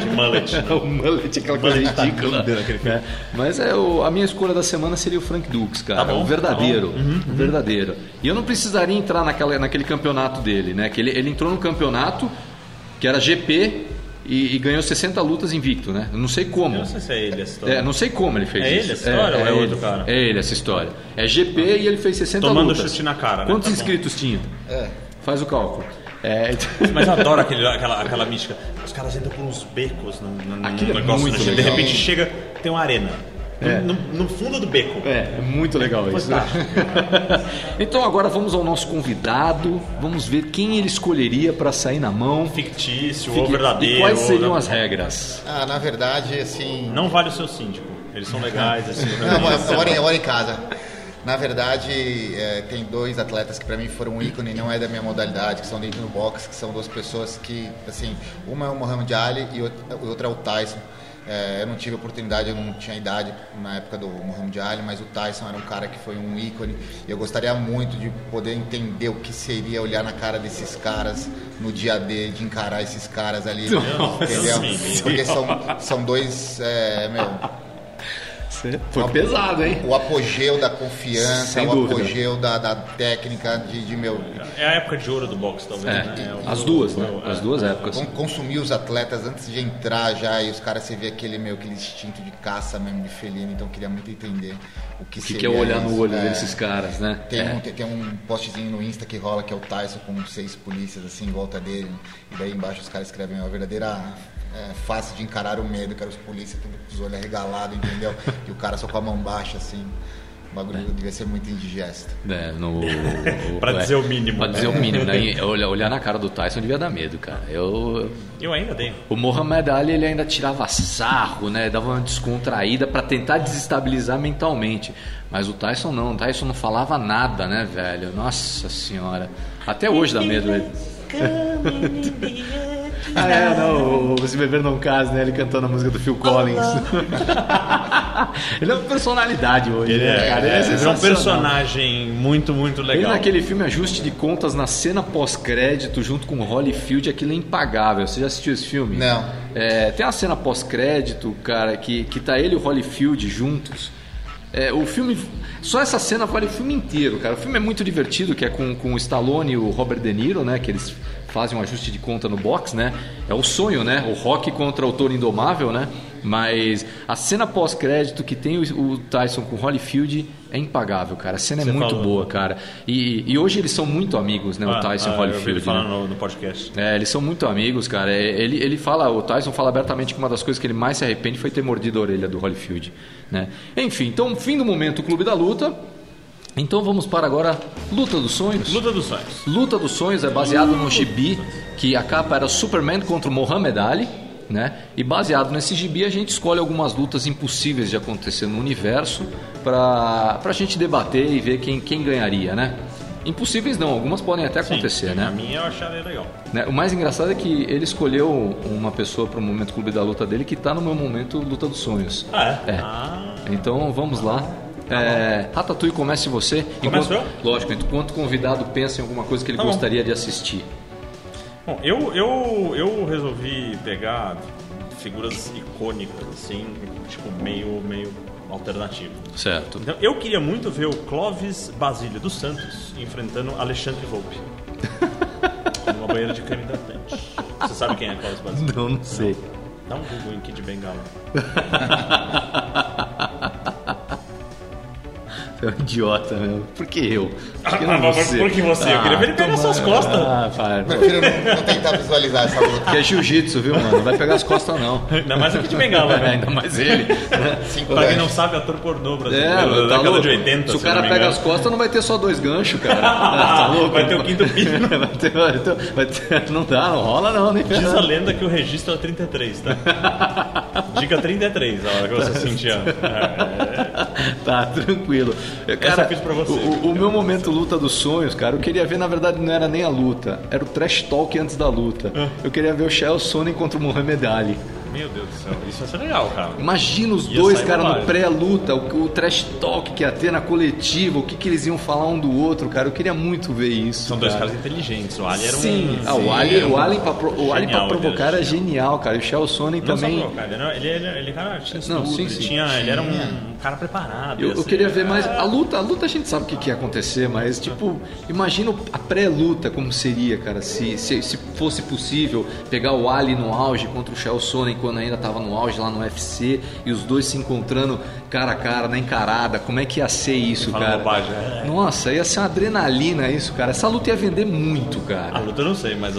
De mullet. né? o mullet, aquela coisa ridícula. Naquele filme. né? Mas é, o, a minha escolha da semana seria o Frank Dukes, cara. Tá bom, o verdadeiro. tá bom. Uhum, o verdadeiro. E eu não precisaria entrar naquela, naquele campeonato dele, né? Que ele, ele entrou num campeonato que era GP e, e ganhou 60 lutas invicto, né? Não sei como. Eu não sei se é ele essa história. É, não sei como ele fez É isso. ele essa história ou é outro ele. cara? É ele essa história. É GP e ele fez 60 Tomando lutas. chute na cara, né? Quantos Tá bom. inscritos tinha? É. Faz o cálculo. É, então- Mas eu adoro aquele, aquela, aquela mística. Os caras entram por uns becos no, no, no Aquilo é negócio. muito né? De repente chega, tem uma arena. No, É. no- no fundo do beco. É, é muito legal isso. né? então agora vamos ao nosso convidado, vamos ver quem ele escolheria para sair na mão. Fictício Fique- ou verdadeiro. E quais ou seriam não- as regras? Ah, na verdade, assim. Não vale o seu síndico. Eles são legais, assim. Não, eu moro- eu moro em- moro em casa. Na verdade, é, tem dois atletas que para mim foram um ícone, não é da minha modalidade, que são dentro do boxe, que são duas pessoas que, assim, uma é o Muhammad Ali e outra outra é o Tyson. É, eu não tive oportunidade, eu não tinha idade na época do Muhammad Ali, mas o Tyson era um cara que foi um ícone. Eu gostaria muito de poder entender o que seria olhar na cara desses caras no dia D, de encarar esses caras ali, Nossa entendeu? Senhora. Porque são, são dois, é, meu, Foi pesado, hein? o apogeu da confiança, Sem o dúvida. apogeu da, da técnica de, de, meu É a época de ouro do boxe, talvez. É, né? O- as duas, né? é. As duas épocas. con- consumir os atletas antes de entrar já e os caras você vê aquele meu aquele instinto de caça mesmo de felino, então eu queria muito entender o que O que, é olhar isso. no olho É, desses caras, né? Tem, É. um, tem, tem um postzinho no Insta que rola que é o Tyson com seis polícias assim em volta dele. E daí embaixo os caras escrevem uma verdadeira é, face de encarar o medo, que era os polícias tudo com os olhos arregalados, entendeu? e o cara só com a mão baixa assim. O bagulho devia ser muito indigesto. É, no, Pra é, dizer o mínimo, Pra né? dizer o mínimo, né? E Olhar, olhar na cara do Tyson devia dar medo, cara. Eu, Eu ainda tenho. O Mohamed Ali ele ainda tirava sarro, né? Dava uma descontraída pra tentar desestabilizar mentalmente. Mas o Tyson não, o Tyson não falava nada, né, velho? Nossa senhora. Até hoje dá medo ele. Ah, é, não, o Se Beber Não Case, né? Ele cantando a música do Phil Collins. ele é uma personalidade hoje, né, cara? Ele é, é um personagem muito, muito Ele legal. naquele filme Ajuste de Contas, na cena pós-crédito, junto com o Holyfield, aquilo é impagável. Você já assistiu esse filme? Não. É, tem uma cena pós-crédito, cara, que, que tá ele e o Holyfield juntos. É, o filme. Só essa cena vale o filme inteiro, cara. O filme é muito divertido, que é com, com o Stallone e o Robert De Niro, né? Que eles fazem um ajuste de conta no box, né? É o sonho, né? O Rock contra o Toro Indomável, né? Mas a cena pós-crédito que tem o, Tyson com o Holyfield é impagável, cara. A cena Você é muito falou. boa, cara. E, e hoje eles são muito amigos, né? o Tyson e o Ah, eu Holyfield. ele né? no, no podcast. É, eles são muito amigos, cara. É, Ele, ele fala, o Tyson fala abertamente que uma das coisas que ele mais se arrepende foi ter mordido a orelha do Holyfield, né? Enfim, então fim do momento o Clube da Luta. Então vamos para agora Luta dos Sonhos. Luta dos sonhos. Luta dos Sonhos é baseado no gibi que a capa era Superman contra Muhammad Ali, né? E baseado nesse gibi a gente escolhe algumas lutas impossíveis de acontecer no universo para a gente debater e ver quem, quem ganharia, né? Impossíveis não, algumas podem até acontecer, Sim, né? A minha eu acharia legal. Né, O mais engraçado é que ele escolheu uma pessoa para o momento clube da luta dele que está no meu momento luta dos sonhos. Ah, é? É. Ah, Então vamos lá. É, Ratatouille, comece você. Começo Enquanto- Lógico, enquanto o convidado pensa em alguma coisa que ele Tá bom. gostaria de assistir. Bom, eu, eu, eu resolvi pegar figuras icônicas, assim, tipo, meio, meio alternativo. Certo. Então, eu queria muito ver o Clóvis Basílio dos Santos enfrentando Alexandre Volpe. numa banheira de creme hidratante. Você sabe quem é Clóvis Basílio? Não, não sei. Dá um Google em Kid Bengala. Você é um idiota mesmo. Por que eu? Por que Ah, mas por que você? Eu queria ver ele pegar toma- suas costas. Ah, para. Prefiro não, não tentar visualizar essa luta. Que é jiu-jitsu, viu, mano? Não vai pegar as costas, não. Ainda mais o Kid Bengala, É, né? ainda mais ele. Cinco Pra quem não sabe, ator pornô brasileiro, É, da tá década louco. de 80. Se o se cara não pega as costas, não vai ter só dois ganchos, cara. tá louco? Vai ter o quinto pino. vai ter, vai ter- vai ter- não dá, não rola não, nem Diz a lenda que o registro é 33, tá? Dica 33, a hora que você sentir. É, Tá, tranquilo. Cara, você. O, o meu momento luta dos sonhos, cara, eu queria ver, na verdade, não era nem a luta, era o trash talk antes da luta. Ah. Eu queria ver o Shell Sonnen contra o Muhammad Ali. Meu Deus do céu, isso vai ser legal, cara. Imagina os Ia dois, cara, no pré-luta, o, o trash talk que ia ter na coletiva, o que, que eles iam falar um do outro, cara. Eu queria muito ver isso. São dois cara. caras inteligentes. O Ali era um. Sim, ah, o Sim, Ali, o Ali pra, pro- o Ali pra provocar era genial, cara. E o Shell Sonnen também. só provocar, ele, era, ele, ele, cara tinha Não, sim, sim. tinha, ele era um, cara preparado. Eu, eu queria ver mais. é. A luta, a luta a gente sabe o que, que ia acontecer, mas tipo, imagina a pré-luta como seria, cara, se, se, se fosse possível pegar o Ali no auge contra o Shell Sonnen quando ainda tava no auge lá no UFC e os dois se encontrando cara a cara na encarada, como é que ia ser isso, cara? bobagem, é. Nossa, ia ser uma adrenalina isso, cara. Essa luta ia vender muito, A cara. luta eu não sei, mas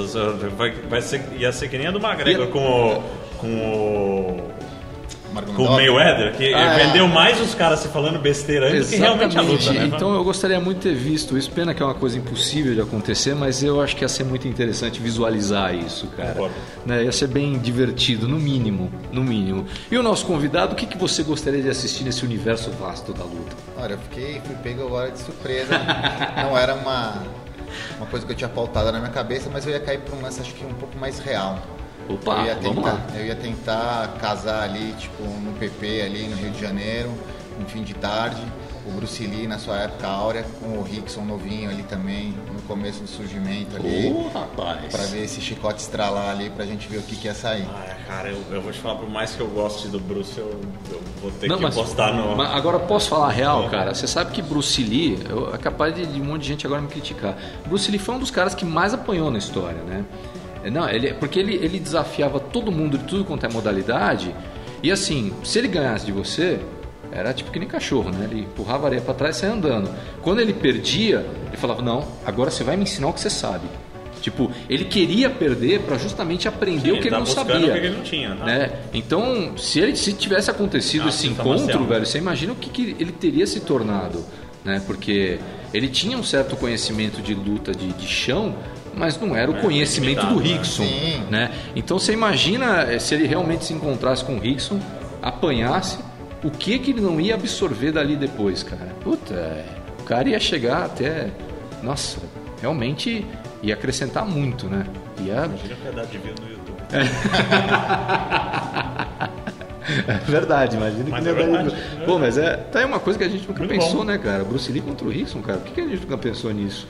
vai, vai ser, ia ser que nem a do McGregor Ia- com o. Com o. O. Mayweather, que Ah, é. vendeu mais os caras se falando besteira antes do que realmente a luta, né? Então eu gostaria muito de ter visto isso. Pena que é uma coisa impossível de acontecer, mas eu acho que ia ser muito interessante visualizar isso, cara. Né? Ia ser bem divertido, no mínimo, no mínimo. E o nosso convidado, o que, que você gostaria de assistir nesse universo vasto da luta? Olha, eu fiquei, fui pego agora de surpresa. Não era uma, uma coisa que eu tinha pautado na minha cabeça, mas eu ia cair para um lance, acho que um pouco mais real. Opa, eu ia vamos tentar, lá. Eu ia tentar casar ali, tipo, no PP ali no Rio de Janeiro, no fim de tarde. O Bruce Lee na sua época áurea, com o Rickson novinho ali também, no começo do surgimento ali. Ô, rapaz. Pra ver esse chicote estralar ali, pra gente ver o que, que ia sair. Ah, cara, eu, eu vou te falar, por mais que eu goste do Bruce, eu, eu vou ter Não, que mas- postar no. mas agora posso falar a real, cara. Você sabe que Bruce Lee, eu, é capaz de, de um monte de gente agora me criticar. Bruce Lee foi um dos caras que mais apanhou na história, né? Não, ele, porque ele, ele desafiava todo mundo de tudo quanto é modalidade. E assim, se ele ganhasse de você, era tipo que nem cachorro, né? Ele empurrava a areia pra trás e saia andando. Quando ele perdia, ele falava: Não, agora você vai me ensinar o que você sabe. Tipo, ele queria perder pra justamente aprender Sim, o que ele tá não sabia. o que ele não tinha, tá? né? Então, se, ele, se tivesse acontecido Ah, esse tá encontro, velho, você imagina o que, que ele teria se tornado, né? Porque ele tinha um certo conhecimento de luta de, de chão, mas não era o É, conhecimento do né? Rickson, né? Então você imagina eh, se ele realmente se encontrasse com o Rickson, apanhasse, o que que ele não ia absorver dali depois, cara? Puta, é, o cara ia chegar até, nossa, realmente ia acrescentar muito, né? Ia Imagina a quantidade de no YouTube. É verdade, imagina Mas que é daria- verdade, é Pô, mas é, tá aí uma coisa que a gente nunca Muito pensou, bom. né, cara? Bruce Lee contra o Rickson, cara. Por que, que a gente nunca pensou nisso?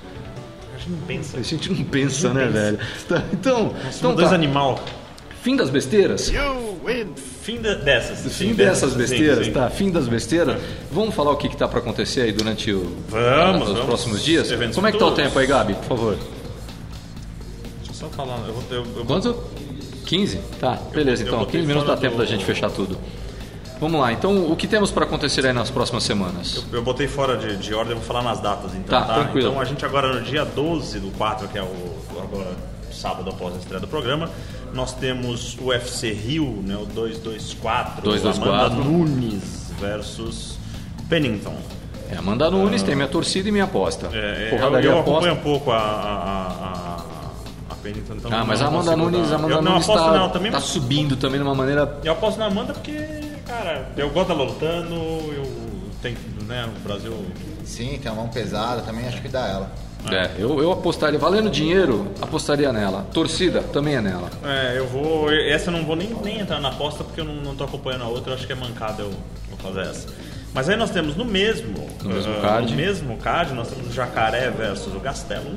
A gente não pensa. A gente não pensa, Não né, pensa. velho? Tá, Então, São então dois tá. animal. Fim das besteiras? Fim da- dessas. Fim sim, dessas sim, besteiras, sim. tá? Fim das besteiras. Vamos falar o que está para acontecer aí durante o, Vamos, os vamos. próximos dias? Eventos Como é que tá o tempo aí, Gabi, por favor? Deixa eu só falar. Eu, eu, eu, Quanto? 15? Tá, beleza eu então. botei 15 minutos dá tempo do- da gente fechar tudo. Vamos lá, então o que temos para acontecer aí nas próximas semanas? Eu botei fora de, de ordem, eu vou falar nas datas então, Tá, tá? tranquilo. Então a gente agora no dia 12 do 4, que é o agora, sábado após a estreia do programa, nós temos o UFC Rio, né, o 224, 224. Amanda Nunes versus Pennington. É, Amanda Nunes tem minha torcida e minha aposta. É, é, eu, eu aposta. acompanho um pouco a, a, a, Pennington. Então Ah, mas a Amanda Nunes, dar- a Amanda eu não Nunes tá, também tá subindo também de uma maneira. Eu aposto na Amanda porque, cara, eu gosto dela lutando, eu tenho, né, o Brasil... Sim, tem uma mão pesada, também acho que dá ela. É, eu, eu apostaria, valendo dinheiro, apostaria nela. Torcida, também é nela. É, eu vou. Essa eu não vou nem, nem entrar na aposta porque eu não, não tô acompanhando a outra, eu acho que é mancada eu vou fazer essa. Mas aí nós temos no mesmo. No mesmo ah, card. No mesmo card, nós temos o Jacaré versus o Gastelum.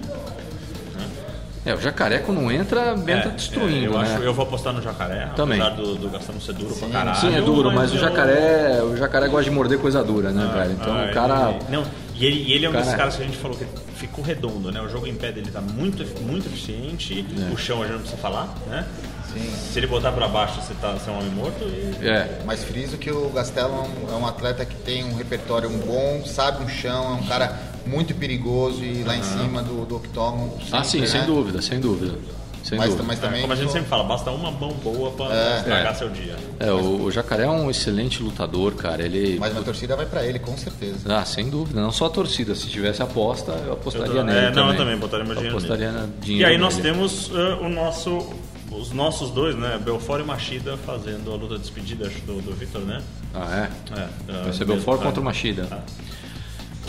É, o jacaré quando entra, entra É, destruindo, é, eu, né? acho, eu vou apostar no Jacaré, Também. apesar do, do Gastelum ser duro pra caralho. Sim, é duro, mas, o eu- jacaré, o jacaré gosta de morder coisa dura, né, velho? Então Ah, o cara. ele- não, e ele, e ele é um Cara- desses caras que a gente falou que ficou redondo, né? O jogo em pé dele tá muito, muito eficiente, É. o chão a gente não precisa falar, né? Sim. Se ele botar pra baixo, você, tá, você é um homem morto e É. Mas friso que o é um, é um atleta que tem um repertório bom, sabe um chão, é um cara muito perigoso e lá em cima do, do octógono. Ah, sim, sempre, sem né? dúvida, sem dúvida. Sem Mas, dúvida. mas também. Como a gente sempre fala, basta uma mão boa pra É. estragar É. seu dia. É, o, o jacaré é um excelente lutador, cara. Ele. Mas minha torcida vai pra ele, com certeza. Ah, sem dúvida. Não só a torcida. Se tivesse aposta, eu apostaria Eu- nele. é, não, também. eu também botaria meu Eu dinheiro apostaria nele. na dinheiro E aí nós nele. temos uh, o nosso, os nossos dois, né? Belfort e Machida fazendo a luta de despedida acho, do, do Victor, né? Ah, é? É, uh, Vai ser Belfort é. contra o Machida. Ah.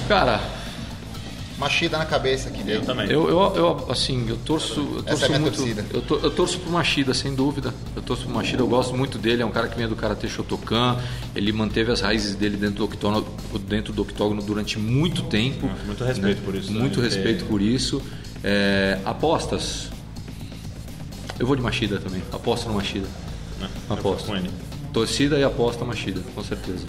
Cara, Machida na cabeça aqui dele. Eu também. eu, eu, eu, assim, eu torço, eu torço é a minha muito. torcida. Eu, tor- eu torço pro Machida, sem dúvida. Eu torço pro Machida, eu gosto muito dele. É um cara que vem do Karate Shotokan. Ele manteve as raízes dele dentro do octógono, dentro do octógono durante muito tempo. Muito respeito por isso, né? Muito respeito ter- por isso. É, apostas. Eu vou de Machida também. Aposto no Machida. né? Eu Aposto. Torcida e aposta Machida, com certeza.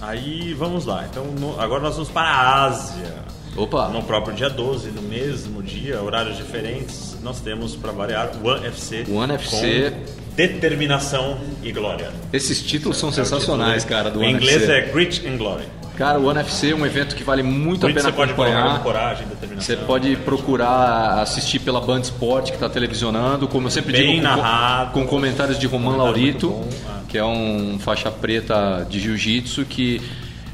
Aí vamos lá. Então no- agora nós vamos para a Ásia. Opa! No próprio dia 12, no mesmo dia, horários diferentes, nós temos para variar o One FC. One FC. Com determinação e glória. Esses títulos são É sensacionais, título, cara, do Em One inglês FC. é Grit and Glory. Cara, o One FC é um evento que vale muito a pena você pode acompanhar. com coragem, determinação. Você pode procurar assistir pela Band Sport que está televisionando, como eu sempre Bem digo, com, narrado. com comentários de Roman Laurito, ah. que é um faixa preta de jiu-jitsu que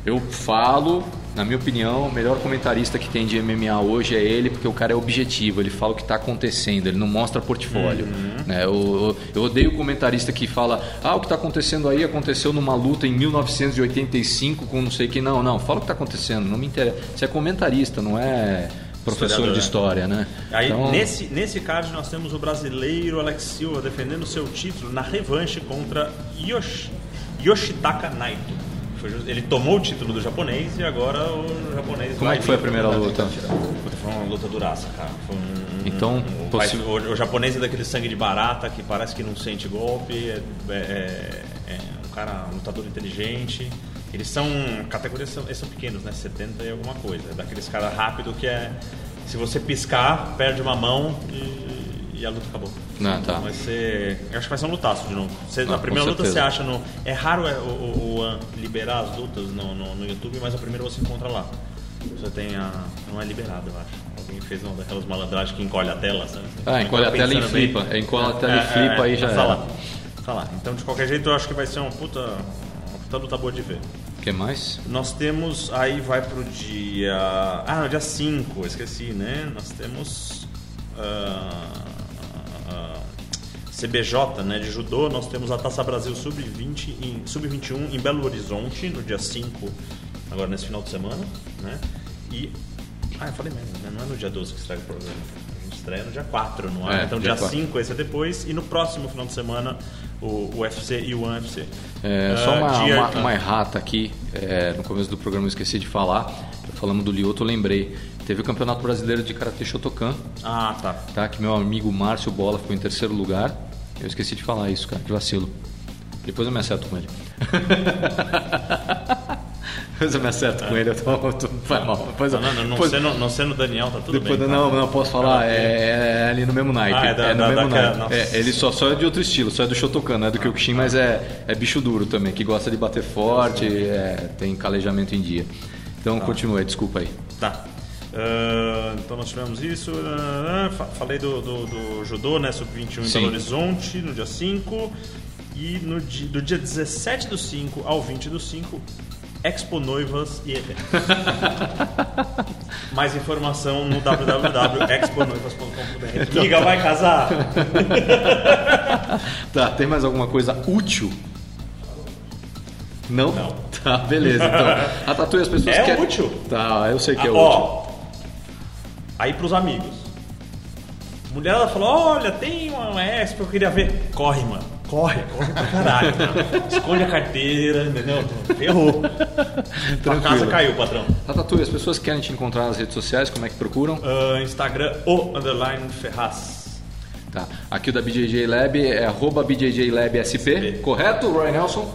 eu falo, na minha opinião, o melhor comentarista que tem de MMA hoje é ele, porque o cara é objetivo, ele fala o que está acontecendo, ele não mostra portfólio. Uhum. né? Eu, eu- odeio o comentarista que fala, ah, o que está acontecendo aí aconteceu numa luta em 1985 com não sei quem. Não, não, fala o que está acontecendo, não me interessa. Você é comentarista, não é professor de né? história, né? Aí Então, nesse, nesse card nós temos o brasileiro Alex Silva defendendo seu título na revanche contra Yoshi, Yoshitaka Naito. Ele tomou o título do japonês e agora o japonês Como é que foi a primeira luta? Foi uma luta duraça, cara. Foi um- Então, um- o, possi- o- o japonês é daquele sangue de barata que parece que não sente golpe, é, é- é- é um cara um lutador inteligente. Eles são categorias são, eles são pequenos, né? 70 e alguma coisa. É daqueles caras rápido que é se você piscar, perde uma mão e, e a luta acabou. Não, tá. Vai ser, eu acho que vai ser um lutaço de novo. Você, Ah, na com primeira luta você acha no é raro é, o, o, o liberar as lutas no, no, no YouTube, mas a primeira você encontra lá. Você tem a. Não é liberado, eu acho. Alguém fez uma daquelas malandragens que encolhe a tela, sabe? Ah, encolhe a tela e bem. flipa. É, encolhe a tela e flipa, aí já tá lá. Tá lá. Então, de qualquer jeito, eu acho que vai ser uma puta, uma puta luta boa de ver. O que mais? Nós temos, aí vai pro dia. Ah, no dia 5, esqueci, né? Nós temos. ah, ah, CBJ, né, de judô, nós temos a Taça Brasil Sub-20 em Sub-21 em Belo Horizonte no dia 5, agora nesse final de semana, né? E ah, eu falei mesmo, né? não é no dia 12 que estreia o programa. A gente estreia no dia 4 no ar. É, então dia dia 4. 5 esse é depois e no próximo final de semana o UFC e o UFC. É, só Ah, uma, dia- uma, uma errata aqui. é, no começo do programa eu esqueci de falar. Falamos do Lioto, eu lembrei. Teve o Campeonato Brasileiro de Karatê Shotokan, Ah, tá. tá? Que meu amigo Márcio Bola ficou em terceiro lugar. Eu esqueci de falar isso, cara, que vacilo. Depois eu me acerto com ele. Depois eu me acerto com ele, eu tô, eu tô, vai mal. Depois, Não, não, não, depois- sendo, não sendo Daniel, tá tudo depois bem. eu- tá? não, não posso falar, é, é ali no mesmo naipe. Ah, é da- no da- mesmo naipe. nossa. É, ele só, só é de outro estilo, só é do Shotokan, não é do Kyokushin, mas é, é bicho duro também, que gosta de bater forte, é, tem calejamento em dia. Então continua aí, desculpa aí. Tá. Ah, então nós tivemos isso. ah, fa- falei do, do, do judô, né? Sub-21 em. Belo Horizonte, no dia 5. E no do dia 17 do 5 ao 20 do 5, Expo Noivas e Eventos. Mais informação no www.exponoivas.com.br. Liga, vai casar? Tá, tem mais alguma coisa útil? Não? Não. Tá, beleza. Então, a tatu as pessoas É querem... útil. Tá, eu sei que é Ah, útil. Aí pros amigos. Mulher ela falou: Olha, tem uma Expo, eu queria ver. Corre, mano. Corre, corre pra caralho. mano. Esconde a carteira, entendeu? Ferrou. Tua Tranquilo. casa caiu, patrão. A tatu e as pessoas querem te encontrar nas redes sociais, como é que procuram? Ah, Instagram, o underline Ferraz. Tá. Aqui o da BJJ Lab é arroba BJJ Lab SP, correto, Roy Nelson?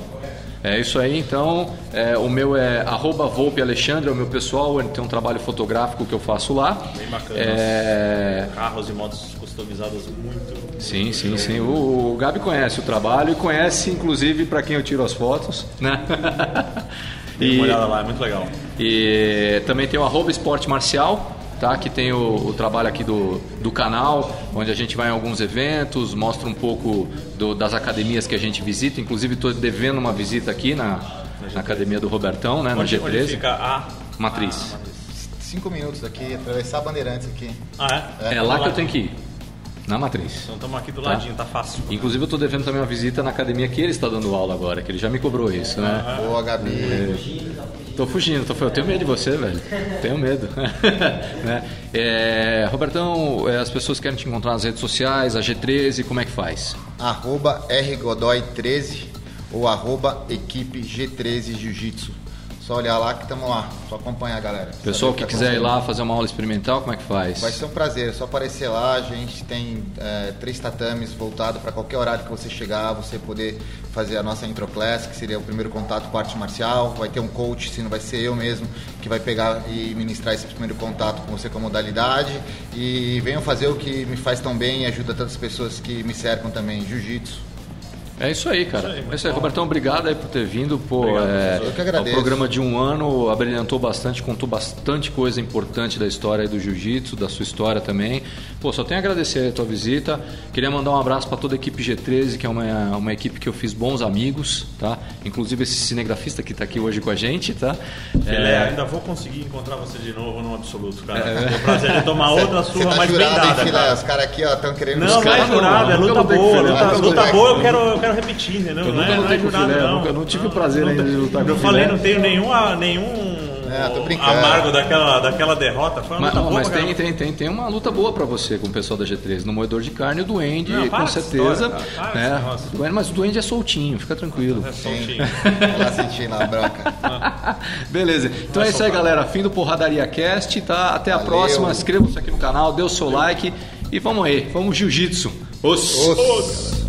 É isso aí, então. é, o meu é arroba Volpe Alexandre, é o meu pessoal, ele tem um trabalho fotográfico que eu faço lá. Bem bacana. É, Carros e motos customizadas muito. Sim, sim, sim. O, o Gabi conhece o trabalho e conhece, inclusive, para quem eu tiro as fotos, né? Dê uma olhada lá, é muito legal. E também tem o arroba esporte marcial, tá? Que tem o, o trabalho aqui do, do canal, onde a gente vai em alguns eventos, mostra um pouco do- das academias que a gente visita. Inclusive estou devendo uma visita aqui na, na academia do Robertão, né? Na Onde, onde G13. fica a Matriz. Cinco minutos daqui, atravessar a Bandeirantes aqui. Ah, é? É lá que eu tenho que ir. Na Matriz. Então estamos aqui do Tá. ladinho, tá fácil. Inclusive eu estou devendo também uma visita na academia que ele está dando aula agora, que ele já me cobrou isso, né? Boa, Gabi. Tô fugindo, tô, eu tenho medo de você, velho. Tenho medo. né? É, Robertão, é, as pessoas querem te encontrar nas redes sociais, a G13, como é que faz? Arroba rgodoy13 ou arroba equipe G13 Jiu-Jitsu. Só olhar lá que estamos lá. Só acompanhar, galera. Pessoal que tá quiser ir lá fazer uma aula experimental, como é que faz? Vai ser um prazer, é só aparecer lá. A gente tem é, três tatames voltados para qualquer horário que você chegar, você poder fazer a nossa intro class, que seria o primeiro contato com a arte marcial. Vai ter um coach, se não vai ser eu mesmo, que vai pegar e ministrar esse primeiro contato com você com a modalidade. E venham fazer o que me faz tão bem e ajuda tantas pessoas que me cercam também, jiu-jitsu. É isso aí, cara. Isso aí, é isso aí, Robertão. Obrigado aí por ter vindo. Pô, Obrigado, é. Eu que é um agradeço. programa de um ano, abrilhantou bastante, contou bastante coisa importante da história aí do jiu-jitsu, da sua história também. Pô, só tenho a agradecer a tua visita. Queria mandar um abraço para toda a equipe G13, que é uma, uma equipe que eu fiz bons amigos, tá? Inclusive esse cinegrafista que tá aqui hoje com a gente, tá? Filé, É, ainda vou conseguir encontrar você de novo no absoluto, cara. É o prazer de tomar outra surra tá mais bem hein, dada, filé? Os caras aqui estão querendo Não, não é jurado, é luta boa. Luta, luta boa eu com quero, eu quero repetir, entendeu? Eu não nunca é, não lutei é com filé, não. nunca- não tive o prazer ainda de lutar com Eu falei, filé. não tenho nenhuma, nenhum É, tô brincando. amargo daquela, daquela derrota. Foi uma Mas, luta boa mas tem, tem, tem, tem uma luta boa pra você com o pessoal da G13. No moedor de carne, o Duende, Não, com certeza. história, cara. Né? Duende- mas o Duende é soltinho, fica tranquilo. É time. Lá sentindo a bronca. Beleza. Então é isso aí, galera. Fim do Porradaria Cast, tá? Até a Valeu. próxima. Inscreva-se aqui no canal, dê o seu like e vamos aí. Vamos jiu-jitsu. Os. Os-